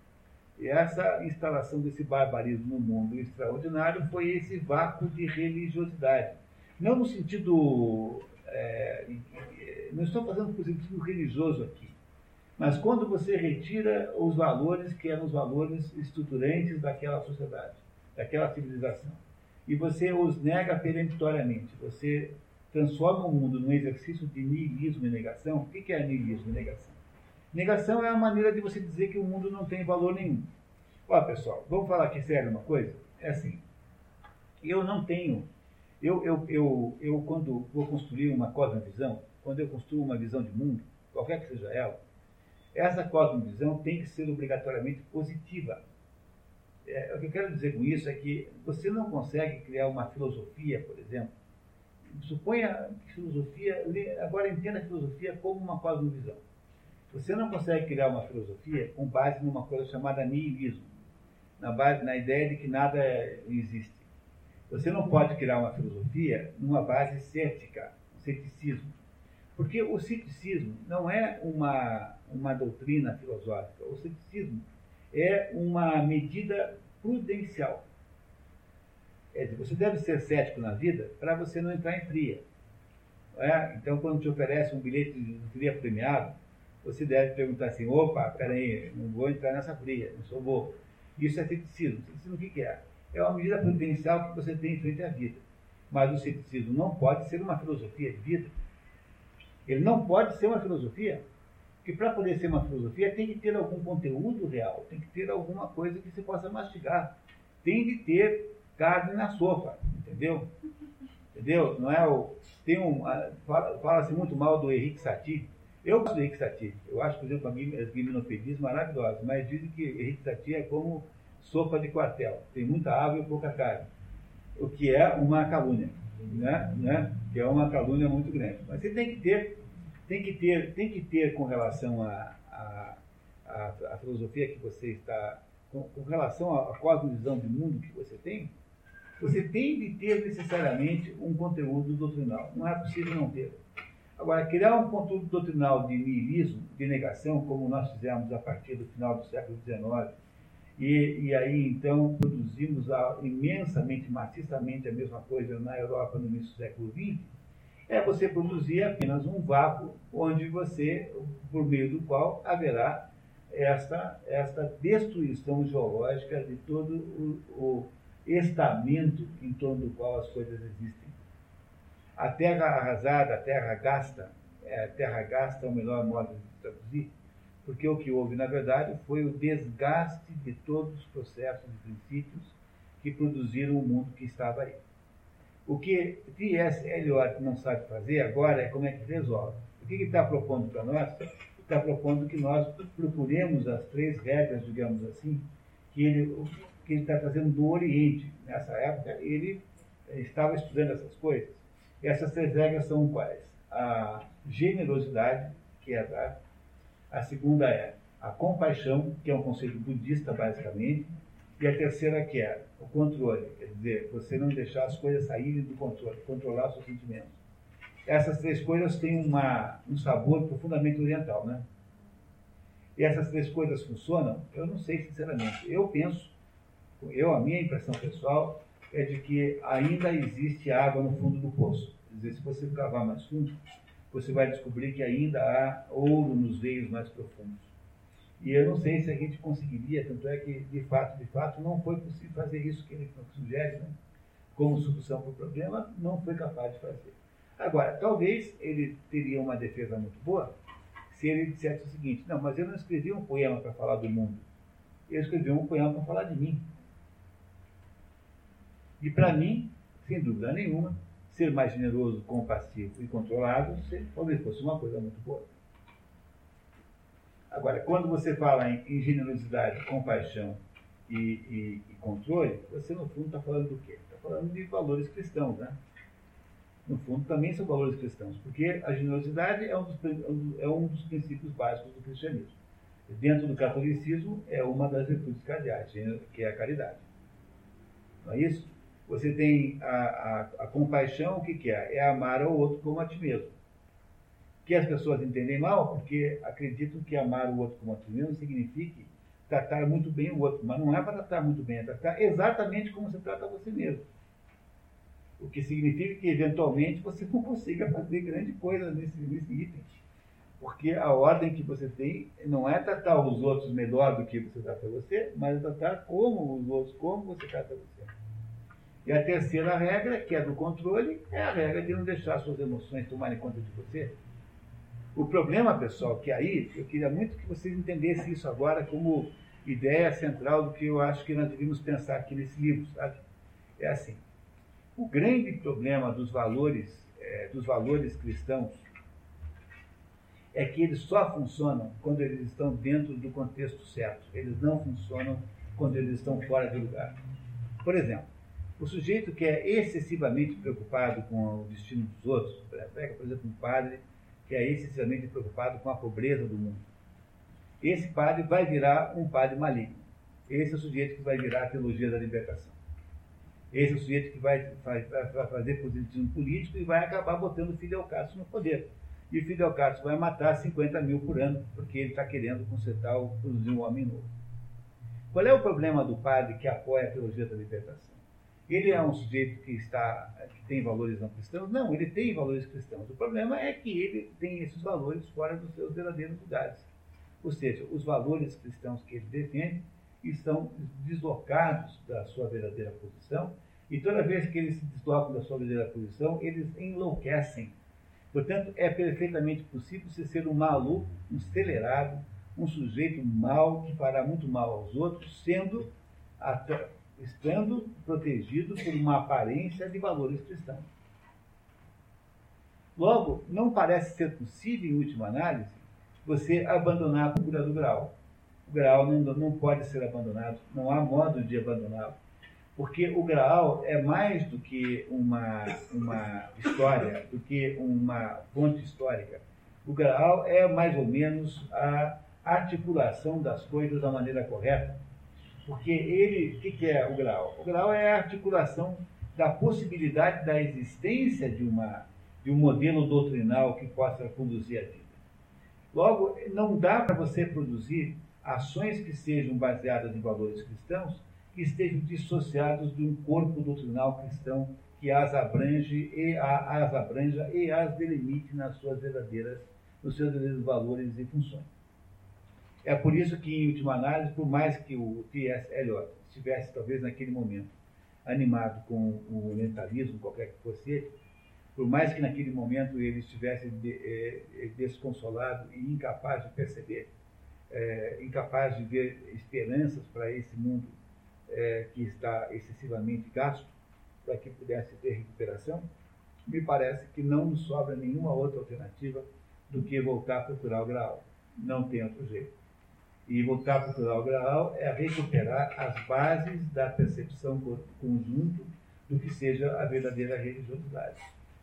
E essa instalação desse barbarismo no mundo extraordinário foi esse vácuo de religiosidade. Não no sentido. É, não estou fazendo por sentido religioso aqui, mas quando você retira os valores que eram os valores estruturantes daquela sociedade, daquela civilização, e você os nega peremptoriamente, você transforma o mundo num exercício de niilismo e negação, o que é niilismo e negação? Negação é a maneira de você dizer que o mundo não tem valor nenhum. Olha, pessoal, vamos falar aqui sério uma coisa? É assim, eu não tenho, eu, eu, eu, eu quando vou construir uma cosmovisão, quando eu construo uma visão de mundo, qualquer que seja ela, essa cosmovisão tem que ser obrigatoriamente positiva. É, o que eu quero dizer com isso é que você não consegue criar uma filosofia, por exemplo, suponha que filosofia, agora entenda a filosofia como uma cosmovisão. Você não consegue criar uma filosofia com base numa coisa chamada nihilismo, na, base, na ideia de que nada existe. Você não pode criar uma filosofia numa base cética, um ceticismo. Porque o ceticismo não é uma, uma doutrina filosófica, o ceticismo é uma medida prudencial. Você deve ser cético na vida para você não entrar em fria. É? Então, quando te oferece um bilhete de fria premiado, você deve perguntar assim: opa, peraí, não vou entrar nessa fria, não sou bobo. Isso é ceticismo. Ceticismo o que, que é? É uma medida prudencial que você tem em frente à vida. Mas o ceticismo não pode ser uma filosofia de vida. Ele não pode ser uma filosofia. Porque para poder ser uma filosofia tem que ter algum conteúdo real, tem que ter alguma coisa que se possa mastigar. Tem de ter carne na sopa, entendeu? Entendeu? Não é o. Tem um. Fala-se fala muito mal do Henrique Satie. Eu gosto do Henrique Satie. Eu acho, por exemplo, as guiminopedias maravilhosas, mas dizem que Henrique Satie é como sopa de quartel. Tem muita água e pouca carne. O que é uma calúnia. Né? Né? Que é uma calúnia muito grande. Mas você tem que ter, tem que ter, tem que ter com relação à a, a, a, a, filosofia que você está. Com, com relação à cosmovisão de mundo que você tem, você tem de ter necessariamente um conteúdo doutrinal. Não é possível não ter. Agora, criar um conteúdo doutrinal de niilismo, de negação, como nós fizemos a partir do final do século XIX, e, e aí então produzimos a, imensamente, maciçamente a mesma coisa na Europa no início do século XX, é você produzir apenas um vácuo onde você, por meio do qual haverá esta, esta destruição geológica de todo o, o estamento em torno do qual as coisas existem. A terra arrasada, a terra gasta, é, a terra gasta é o melhor modo de traduzir, porque o que houve, na verdade, foi o desgaste de todos os processos e princípios que produziram o mundo que estava aí. O que T.S. Eliot não sabe fazer agora é como é que resolve. O que ele está propondo para nós? Está propondo que nós procuremos as três regras, digamos assim, que ele que ele está trazendo do Oriente. Nessa época, ele estava estudando essas coisas. E essas três regras são quais? A generosidade, que é dar. A segunda é a compaixão, que é um conceito budista, basicamente. E a terceira, que é o controle, quer dizer, você não deixar as coisas saírem do controle, controlar seus sentimentos. Essas três coisas têm uma, um sabor profundamente oriental, né? E essas três coisas funcionam? Eu não sei, sinceramente. Eu penso eu, a minha impressão pessoal é de que ainda existe água no fundo do poço. Quer dizer, se você cavar mais fundo, você vai descobrir que ainda há ouro nos veios mais profundos. E eu não sei se a gente conseguiria, tanto é que, de fato, de fato, não foi possível fazer isso que ele sugere, né? como solução para o problema, não foi capaz de fazer. Agora, talvez ele teria uma defesa muito boa se ele dissesse o seguinte: não, mas eu não escrevi um poema para falar do mundo, eu escrevi um poema para falar de mim. E para mim, sem dúvida nenhuma, ser mais generoso, compassivo e controlado talvez fosse uma coisa muito boa. Agora, quando você fala em, em generosidade, compaixão e, e, e, controle, você no fundo está falando do quê? Está falando de valores cristãos, né? No fundo, também são valores cristãos, porque a generosidade é um dos, é um dos princípios básicos do cristianismo. Dentro do catolicismo, é uma das virtudes cardeais, que é a caridade. Não é isso? Você tem a, a, a compaixão, o que, que é? É amar ao outro como a ti mesmo. Que as pessoas entendem mal, porque acreditam que amar o outro como a ti mesmo significa tratar muito bem o outro. Mas não é para tratar muito bem, é tratar exatamente como você trata você mesmo. O que significa que, eventualmente, você não consiga fazer grande coisa nesse, nesse item. Porque a ordem que você tem não é tratar os outros melhor do que você trata você, mas é tratar como os outros, como você trata você. E a terceira regra, que é do controle, é a regra de não deixar suas emoções tomarem conta de você. O problema, pessoal, que aí, eu queria muito que vocês entendessem isso agora como ideia central do que eu acho que nós devíamos pensar aqui nesse livro, sabe? É assim, o grande problema dos valores, é, dos valores cristãos é que eles só funcionam quando eles estão dentro do contexto certo. Eles não funcionam quando eles estão fora do lugar. Por exemplo, o sujeito que é excessivamente preocupado com o destino dos outros, pega, por exemplo, um padre que é excessivamente preocupado com a pobreza do mundo. Esse padre vai virar um padre maligno. Esse é o sujeito que vai virar a teologia da libertação. Esse é o sujeito que vai, fazer positivismo político e vai acabar botando Fidel Castro no poder. E o Fidel Castro vai matar 50 mil por ano, porque ele está querendo consertar, produzir um homem novo. Qual é o problema do padre que apoia a teologia da libertação? Ele é um sujeito que está que tem valores não cristãos? Não, ele tem valores cristãos. O problema é que ele tem esses valores fora dos seus verdadeiros lugares. Ou seja, os valores cristãos que ele defende estão deslocados da sua verdadeira posição e toda vez que eles se deslocam da sua verdadeira posição, eles enlouquecem. Portanto, é perfeitamente possível você ser um maluco, um acelerado, um sujeito mau que fará muito mal aos outros, sendo estando protegido por uma aparência de valores cristãos. Logo, não parece ser possível, em última análise, você abandonar a procura do grau. O grau não, não pode ser abandonado, não há modo de abandoná-lo. Porque o Graal é mais do que uma, uma história, do que uma fonte histórica. O Graal é mais ou menos a articulação das coisas da maneira correta porque ele, o que, que é o grau? O grau é a articulação da possibilidade da existência de, uma, de um modelo doutrinal que possa conduzir a vida. Logo, não dá para você produzir ações que sejam baseadas em valores cristãos que estejam dissociados de um corpo doutrinal cristão que as abrange e as abranja e as delimite nas suas verdadeiras, nos seus verdadeiros valores e funções. É por isso que, em última análise, por mais que o T.S. Eliot estivesse, talvez, naquele momento, animado com o orientalismo, qualquer que fosse ele, por mais que naquele momento ele estivesse é, desconsolado e incapaz de perceber, é, incapaz de ver esperanças para esse mundo é, que está excessivamente gasto, para que pudesse ter recuperação, me parece que não nos sobra nenhuma outra alternativa do que voltar a procurar o grau. Não tem outro jeito. E voltar para o graal é recuperar as bases da percepção conjunto do que seja a verdadeira religiosidade,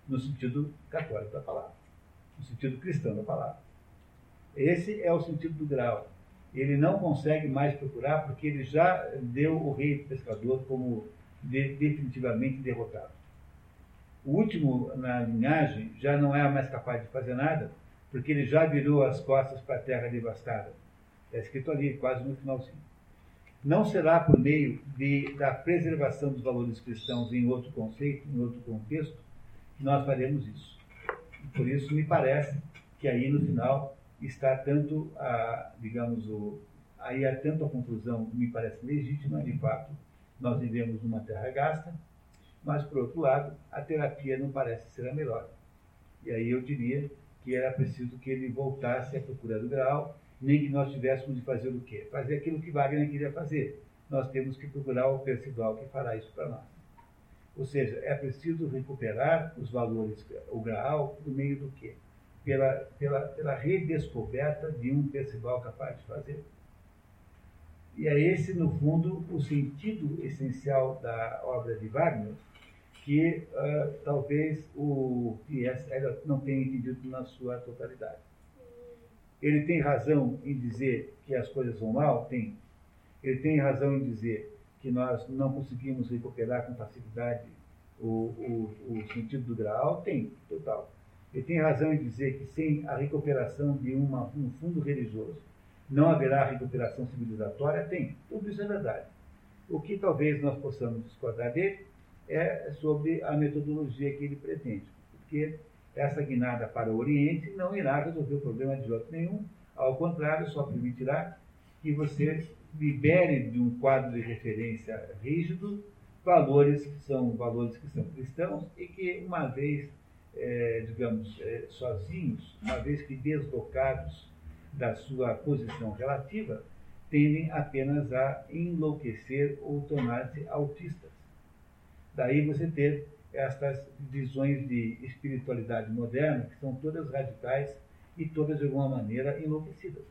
no sentido católico da palavra, no sentido cristão da palavra. Esse é o sentido do grau. Ele não consegue mais procurar porque ele já deu o rei pescador como de, definitivamente derrotado. O último na linhagem já não é mais capaz de fazer nada, porque ele já virou as costas para a terra devastada Está escrito ali, quase no finalzinho. não será por meio de, da preservação dos valores cristãos em outro conceito, em outro contexto, que nós faremos isso. Por isso, me parece que aí no final está tanto a, digamos, o, aí há tanto a conclusão, me parece legítima, de fato, nós vivemos numa terra gasta, mas, por outro lado, a terapia não parece ser a melhor. E aí eu diria que era preciso que ele voltasse à procura do grau, nem que nós tivéssemos de fazer o quê? Fazer aquilo que Wagner queria fazer. Nós temos que procurar o percival que fará isso para nós. Ou seja, é preciso recuperar os valores, o grau, por meio do quê? Pela, pela, pela redescoberta de um percival capaz de fazer. E é esse, no fundo, o sentido essencial da obra de Wagner, que uh, talvez o T.S. não tenha entendido na sua totalidade. Ele tem razão em dizer que as coisas vão mal? Tem. Ele tem razão em dizer que nós não conseguimos recuperar com facilidade o, o, o sentido do grau? Tem, total. Ele tem razão em dizer que sem a recuperação de uma, um fundo religioso não haverá recuperação civilizatória? Tem. Tudo isso é verdade. O que talvez nós possamos discordar dele é sobre a metodologia que ele pretende. Porque essa guinada para o Oriente não irá resolver o problema de outro nenhum, ao contrário, só permitirá que você libere de um quadro de referência rígido valores que são valores que são cristãos e que, uma vez, é, digamos, é, sozinhos, uma vez que deslocados da sua posição relativa, tendem apenas a enlouquecer ou tornar-se autistas. Daí você ter estas visões de espiritualidade moderna, que são todas radicais e todas, de alguma maneira, enlouquecidas.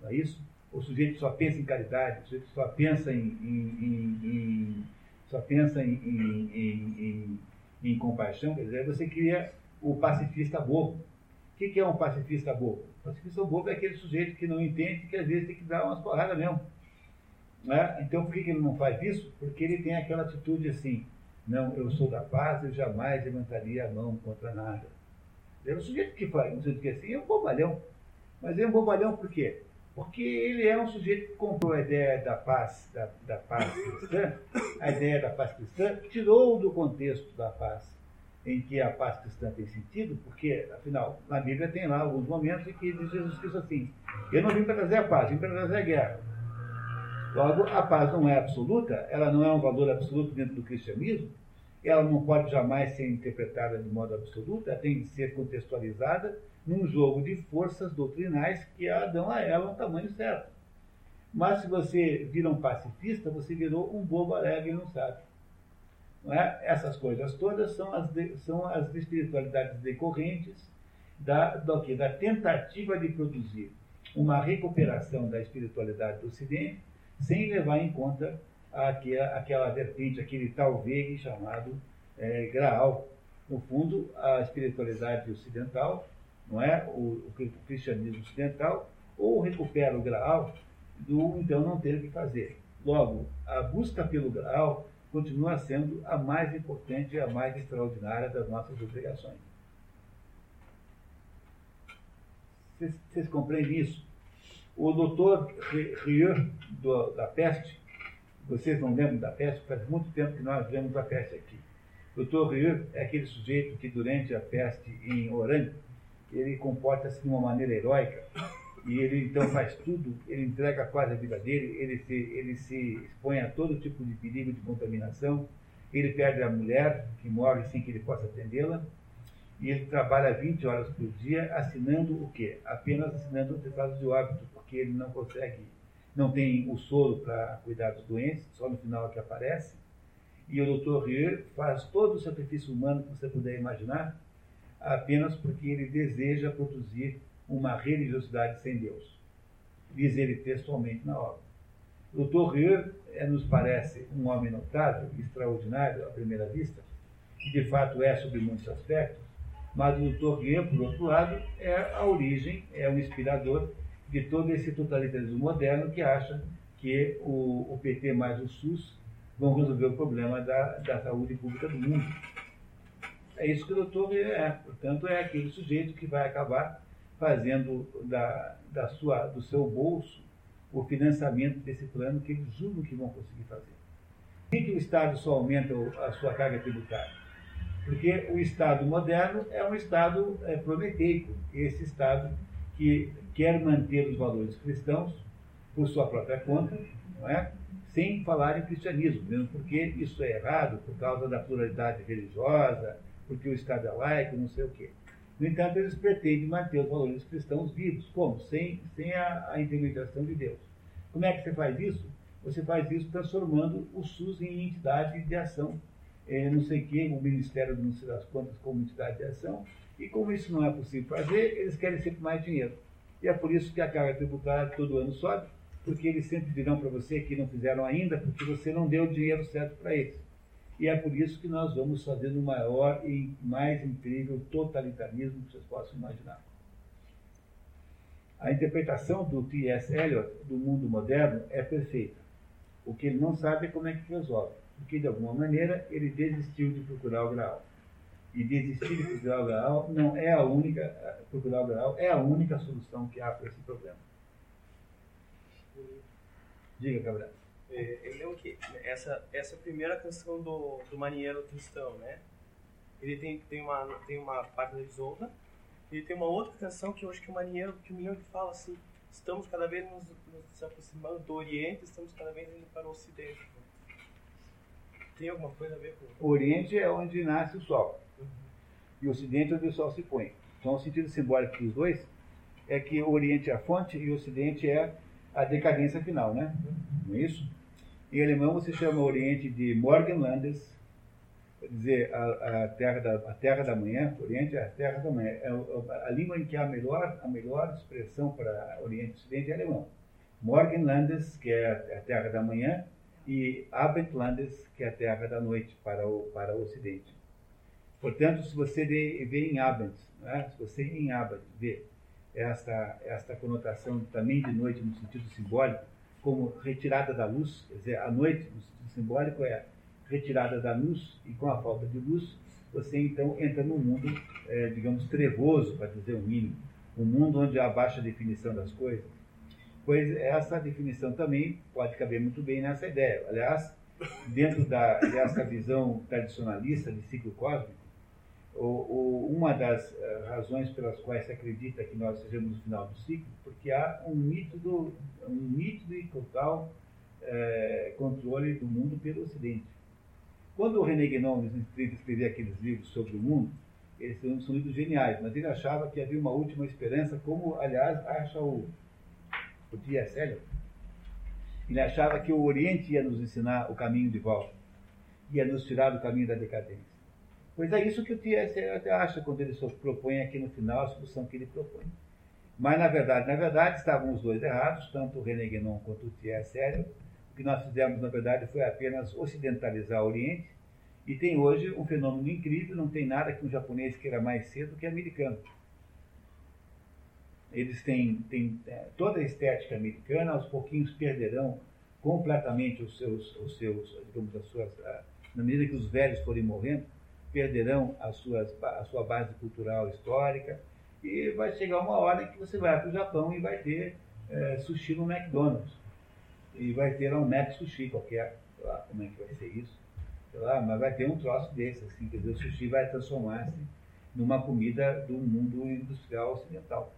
Não é isso? O sujeito só pensa em caridade, o sujeito só pensa em, em, em, em só pensa em, em, compaixão, quer dizer, você cria o pacifista bobo. O que, é um pacifista bobo? O pacifista bobo é aquele sujeito que não entende que às vezes tem que dar umas porradas mesmo. Né? Então, por que ele não faz isso? Porque ele tem aquela atitude assim, não, eu sou da paz, eu jamais levantaria a mão contra nada. É o sujeito que faz, um sujeito que é assim, é um bobalhão. Mas é um bobalhão por quê? Porque ele é um sujeito que comprou a ideia da paz, da, da paz cristã, a ideia da paz cristã, tirou do contexto da paz, em que a paz cristã tem sentido, porque, afinal, na Bíblia tem lá alguns momentos em que diz Jesus Cristo assim, eu não vim para trazer a paz, vim para trazer a guerra. Logo, a paz não é absoluta, ela não é um valor absoluto dentro do cristianismo, ela não pode jamais ser interpretada de modo absoluto, ela tem que ser contextualizada num jogo de forças doutrinais que dão a ela um tamanho certo. Mas se você vira um pacifista, você virou um bobo alegre e não sabe. Não é? Essas coisas todas são as, de, são as espiritualidades decorrentes da, do da tentativa de produzir uma recuperação da espiritualidade do Ocidente sem levar em conta aquela, aquela vertente, aquele tal vegue chamado é, Graal. No fundo, a espiritualidade ocidental, não é? O, o, cristianismo ocidental, ou recupera o Graal do então não ter o que fazer. Logo, a busca pelo Graal continua sendo a mais importante e a mais extraordinária das nossas obrigações. Vocês compreendem isso? O doutor Rieu, da peste, vocês não lembram da peste? Faz muito tempo que nós vemos a peste aqui. O doutor Rieu é aquele sujeito que, durante a peste em Orange, ele comporta-se de uma maneira heróica e ele então faz tudo, ele entrega quase a vida dele, ele se, ele se expõe a todo tipo de perigo de contaminação, ele perde a mulher, que morre sem que ele possa atendê-la, e ele trabalha 20 horas por dia assinando o quê? Apenas assinando atestados de óbito, porque ele não consegue, não tem o soro para cuidar dos doentes, só no final é que aparece. E o Dr. Rieu faz todo o sacrifício humano que você puder imaginar, apenas porque ele deseja produzir uma religiosidade sem Deus. Diz ele textualmente na obra. O Dr. Rieu é, nos parece um homem notável, extraordinário à primeira vista, que de fato é sobre muitos aspectos, mas o Dr. Rieu, por outro lado, é a origem, é o inspirador de todo esse totalitarismo moderno que acha que o, o PT mais o SUS vão resolver o problema da, da saúde pública do mundo. É isso que o doutor é. Portanto, é aquele sujeito que vai acabar fazendo da, da sua, do seu bolso o financiamento desse plano que eles julgam que vão conseguir fazer. Por que o Estado só aumenta a sua carga tributária? Porque o Estado moderno é um Estado é, prometeico, esse Estado que quer manter os valores cristãos por sua própria conta, não é? sem falar em cristianismo, mesmo porque isso é errado por causa da pluralidade religiosa, porque o Estado é laico, não sei o quê. No entanto, eles pretendem manter os valores cristãos vivos. Como? Sem, sem a, a intermediação de Deus. Como é que você faz isso? Você faz isso transformando o SUS em entidade de ação. É, não sei o quê, o Ministério não sei das Contas como entidade de ação. E como isso não é possível fazer, eles querem sempre mais dinheiro. E é por isso que a carga tributária todo ano sobe, porque eles sempre dirão para você que não fizeram ainda, porque você não deu o dinheiro certo para eles. E é por isso que nós vamos fazendo o maior e mais incrível totalitarismo que vocês possam imaginar. A interpretação do T.S. Eliot do mundo moderno é perfeita. O que ele não sabe é como é que resolve. Porque, de alguma maneira, ele desistiu de procurar o grau. E desistir de procurar o grau não é a única, o grau é a única solução que há para esse problema. Diga, Gabriel. É, ele é o quê? Essa, essa primeira canção do, do marinheiro cristão, né? Ele tem, tem, uma, tem uma parte da Isolda, e tem uma outra canção que eu acho que o marinheiro, que o menino fala assim, estamos cada vez nos, nos aproximando do Oriente, estamos cada vez indo para o Ocidente. Tem alguma coisa a ver com... O Oriente é onde nasce o Sol. E o Ocidente é onde o Sol se põe. Então o sentido simbólico dos dois é que o Oriente é a fonte e o Ocidente é a decadência final, né? Não é isso? Em alemão você chama o Oriente de Morgenlandes, quer dizer, a, a, terra da, a terra da manhã, Oriente é a terra da manhã. É a, a língua em que há a melhor, a melhor expressão para Oriente e Ocidente é alemão. Morgenlandes, que é a terra da manhã, e Abendlandes, que é a terra da noite para o, para o Ocidente. Portanto, se você vê em Abend, né? se você em Abend vê esta, esta conotação também de noite no sentido simbólico, como retirada da luz, quer dizer, a noite no sentido simbólico é retirada da luz, e com a falta de luz, você então entra num mundo, é, digamos, trevoso, para dizer o mínimo, um mundo onde há baixa definição das coisas. Pois essa definição também pode caber muito bem nessa ideia. Aliás, dentro da, dessa visão tradicionalista de ciclo cósmico, o, o, uma das uh, razões pelas quais se acredita que nós sejamos no final do ciclo, porque há um nítido, um nítido e total uh, controle do mundo pelo Ocidente. Quando o René Guénon escrevia aqueles livros sobre o mundo, eles são livros geniais, mas ele achava que havia uma última esperança, como, aliás, acha o, o T.S. Eliot. Ele achava que o Oriente ia nos ensinar o caminho de volta, ia nos tirar do caminho da decadência. Pois é isso que o T.S. acha quando ele propõe aqui no final a solução que ele propõe. Mas, na verdade, na verdade, estavam os dois errados, tanto o René Guénon quanto o T.S. Eliot. O que nós fizemos, na verdade, foi apenas ocidentalizar o Oriente, e tem hoje um fenômeno incrível, não tem nada que um japonês queira mais cedo que americano. Eles têm, têm é, toda a estética americana, aos pouquinhos perderão completamente os seus, os seus digamos, as suas, na medida que os velhos forem morrendo, perderão as suas, a sua base cultural histórica e vai chegar uma hora que você vai para o Japão e vai ter é, sushi no McDonald's e vai ter um Mac Sushi qualquer, sei lá como é que vai ser isso, sei lá, mas vai ter um troço desse, assim, quer dizer, o sushi vai transformar-se numa comida do mundo industrial ocidental.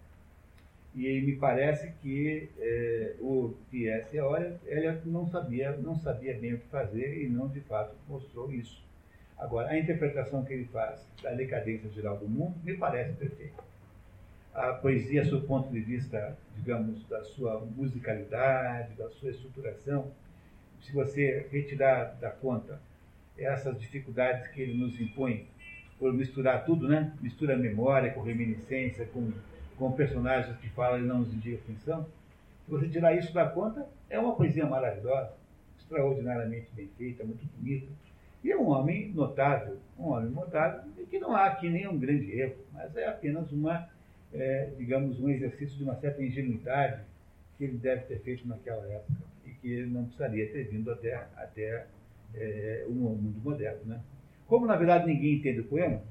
E me parece que é, o T.S. olha, ele não sabia, não sabia bem o que fazer e não de fato mostrou isso. Agora, a interpretação que ele faz da decadência geral do mundo me parece perfeita. A poesia, do ponto de vista, digamos, da sua musicalidade, da sua estruturação, se você retirar da conta essas dificuldades que ele nos impõe por misturar tudo, né? Mistura memória com reminiscência, com, com personagens que falam e não nos indicam quem são. Se você tirar isso da conta, é uma poesia maravilhosa, extraordinariamente bem feita, muito bonita e é um homem notável, um homem notável, que não há aqui nenhum grande erro, mas é apenas uma, é, digamos, um exercício de uma certa ingenuidade que ele deve ter feito naquela época e que ele não precisaria ter vindo até, até é, o mundo moderno. Né? Como, na verdade, ninguém entende o poema,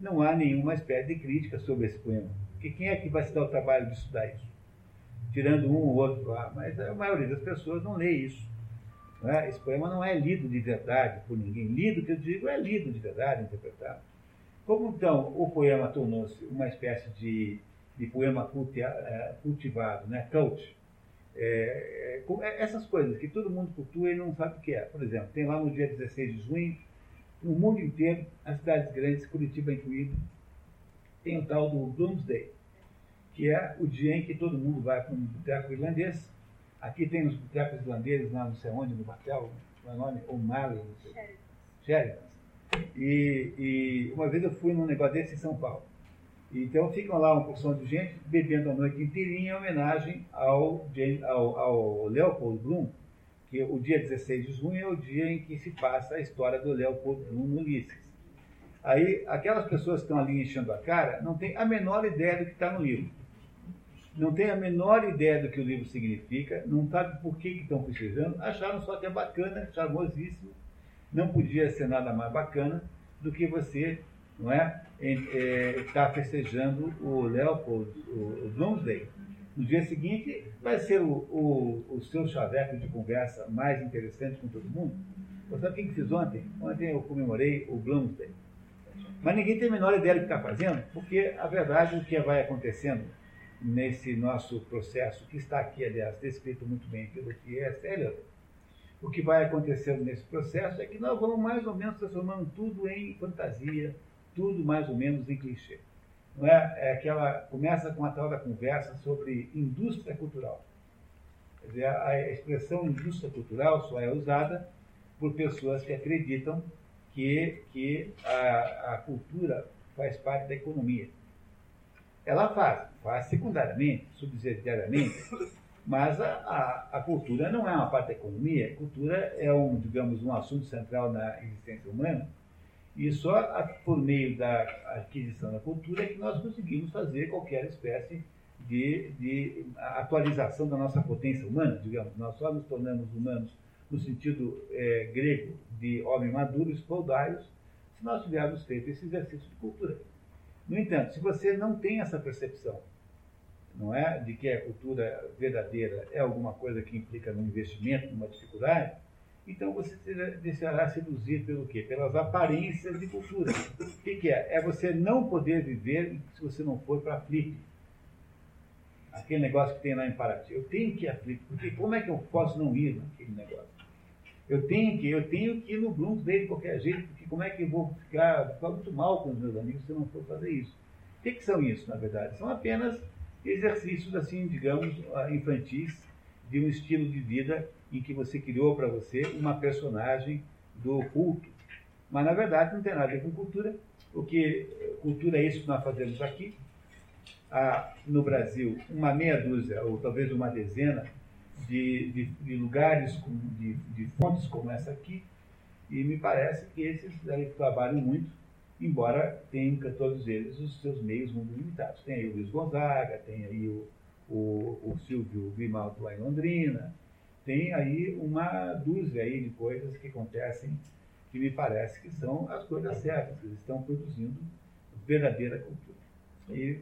não há nenhuma espécie de crítica sobre esse poema. Porque quem é que vai se dar o trabalho de estudar isso? tirando um ou outro lá, mas a maioria das pessoas não lê isso. Não é? Esse poema não é lido de verdade por ninguém. Lido, que eu digo, é lido de verdade, interpretado. Como então o poema tornou-se uma espécie de, de poema eh, cultivado, né? cult, é, é, essas coisas que todo mundo cultua e não sabe o que é. Por exemplo, tem lá no dia 16 de junho, no mundo inteiro, as cidades grandes, Curitiba incluído, tem o tal do Bloomsday, que é o dia em que todo mundo vai para um boteco irlandês. Aqui tem os botecos irlandeses lá não sei onde, no Batel, o é nome? O'Malley, não sei. Sheridan. E, e uma vez eu fui num negócio desse em São Paulo. Então ficam lá uma porção de gente bebendo a noite inteirinha em homenagem ao, ao, ao Leopold Bloom, que o dia 16 de junho é o dia em que se passa a história do Leopold Bloom no Ulisses. Aí, aquelas pessoas que estão ali enchendo a cara não têm a menor ideia do que está no livro. Não têm a menor ideia do que o livro significa, não sabem por que, estão precisando, acharam só que é bacana, charmosíssimo, não podia ser nada mais bacana do que você não é, está é, festejando o Leopold, o, o Bloomsday. No dia seguinte, vai ser o, o, o seu chaveco de conversa mais interessante com todo mundo. Você sabe o que fiz ontem? Ontem eu comemorei o Bloomsday. Mas ninguém tem a menor ideia do que está fazendo, porque a verdade, o que vai acontecendo nesse nosso processo, que está aqui, aliás, descrito muito bem pelo T.S. Eliot, o que vai acontecendo nesse processo é que nós vamos mais ou menos transformando tudo em fantasia, tudo mais ou menos em clichê. Não é? é aquela, começa com a tal da conversa sobre indústria cultural. Quer dizer, a expressão indústria cultural só é usada por pessoas que acreditam que, que a, a cultura faz parte da economia. Ela faz, faz secundariamente, subsidiariamente, mas a, a, a, cultura não é uma parte da economia. A cultura é um, digamos, um assunto central na existência humana e só por meio da aquisição da cultura é que nós conseguimos fazer qualquer espécie de, de atualização da nossa potência humana, digamos. Nós só nos tornamos humanos no sentido é, grego de homem maduro, espoldaios, se nós tivermos feito esse exercício de cultura. No entanto, se você não tem essa percepção, não é, de que a cultura verdadeira é alguma coisa que implica um investimento, numa dificuldade, então você deixará seduzir pelo quê? Pelas aparências de cultura. O que, que é? É você não poder viver se você não for para a Flip. Aquele negócio que tem lá em Paraty. Eu tenho que ir a Flip, porque como é que eu posso não ir naquele negócio? Eu tenho que, eu tenho que ir no Bloomsday de qualquer jeito, porque como é que eu vou ficar, ficar muito mal com os meus amigos se eu não for fazer isso? O que, que são isso, na verdade? São apenas exercícios, assim, digamos, infantis, de um estilo de vida em que você criou para você uma personagem do culto. Mas, na verdade, não tem nada a ver com cultura. O que cultura é isso que nós fazemos aqui. Há, no Brasil, uma meia dúzia, ou talvez uma dezena, de, de, de lugares, com, de, de fontes como essa aqui, e me parece que esses trabalham muito, embora tenham todos eles os seus meios muito limitados. Tem aí o Luiz Gonzaga, tem aí o, o, o Silvio Grimaldo lá em Londrina, tem aí uma dúzia aí de coisas que acontecem que me parece que são as coisas certas, que eles estão produzindo verdadeira cultura. E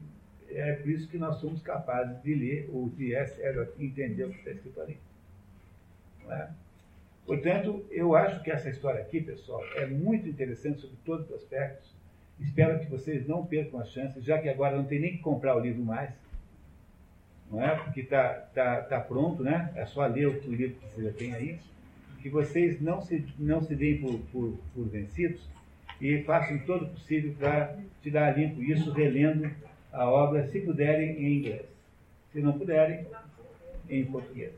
é por isso que nós somos capazes de ler o T.S. Eliot e entender o que está escrito ali. É? Portanto, eu acho que essa história aqui, pessoal, é muito interessante sobre todos os aspectos. Espero que vocês não percam a chance, já que agora não tem nem que comprar o livro mais não é? Porque está tá, tá pronto, né? É só ler o livro que você já tem aí. Que vocês não se, não se deem por, por, por vencidos e façam todo o possível para tirar limpo isso, relendo a obra, se puderem, em inglês. Se não puderem, em português.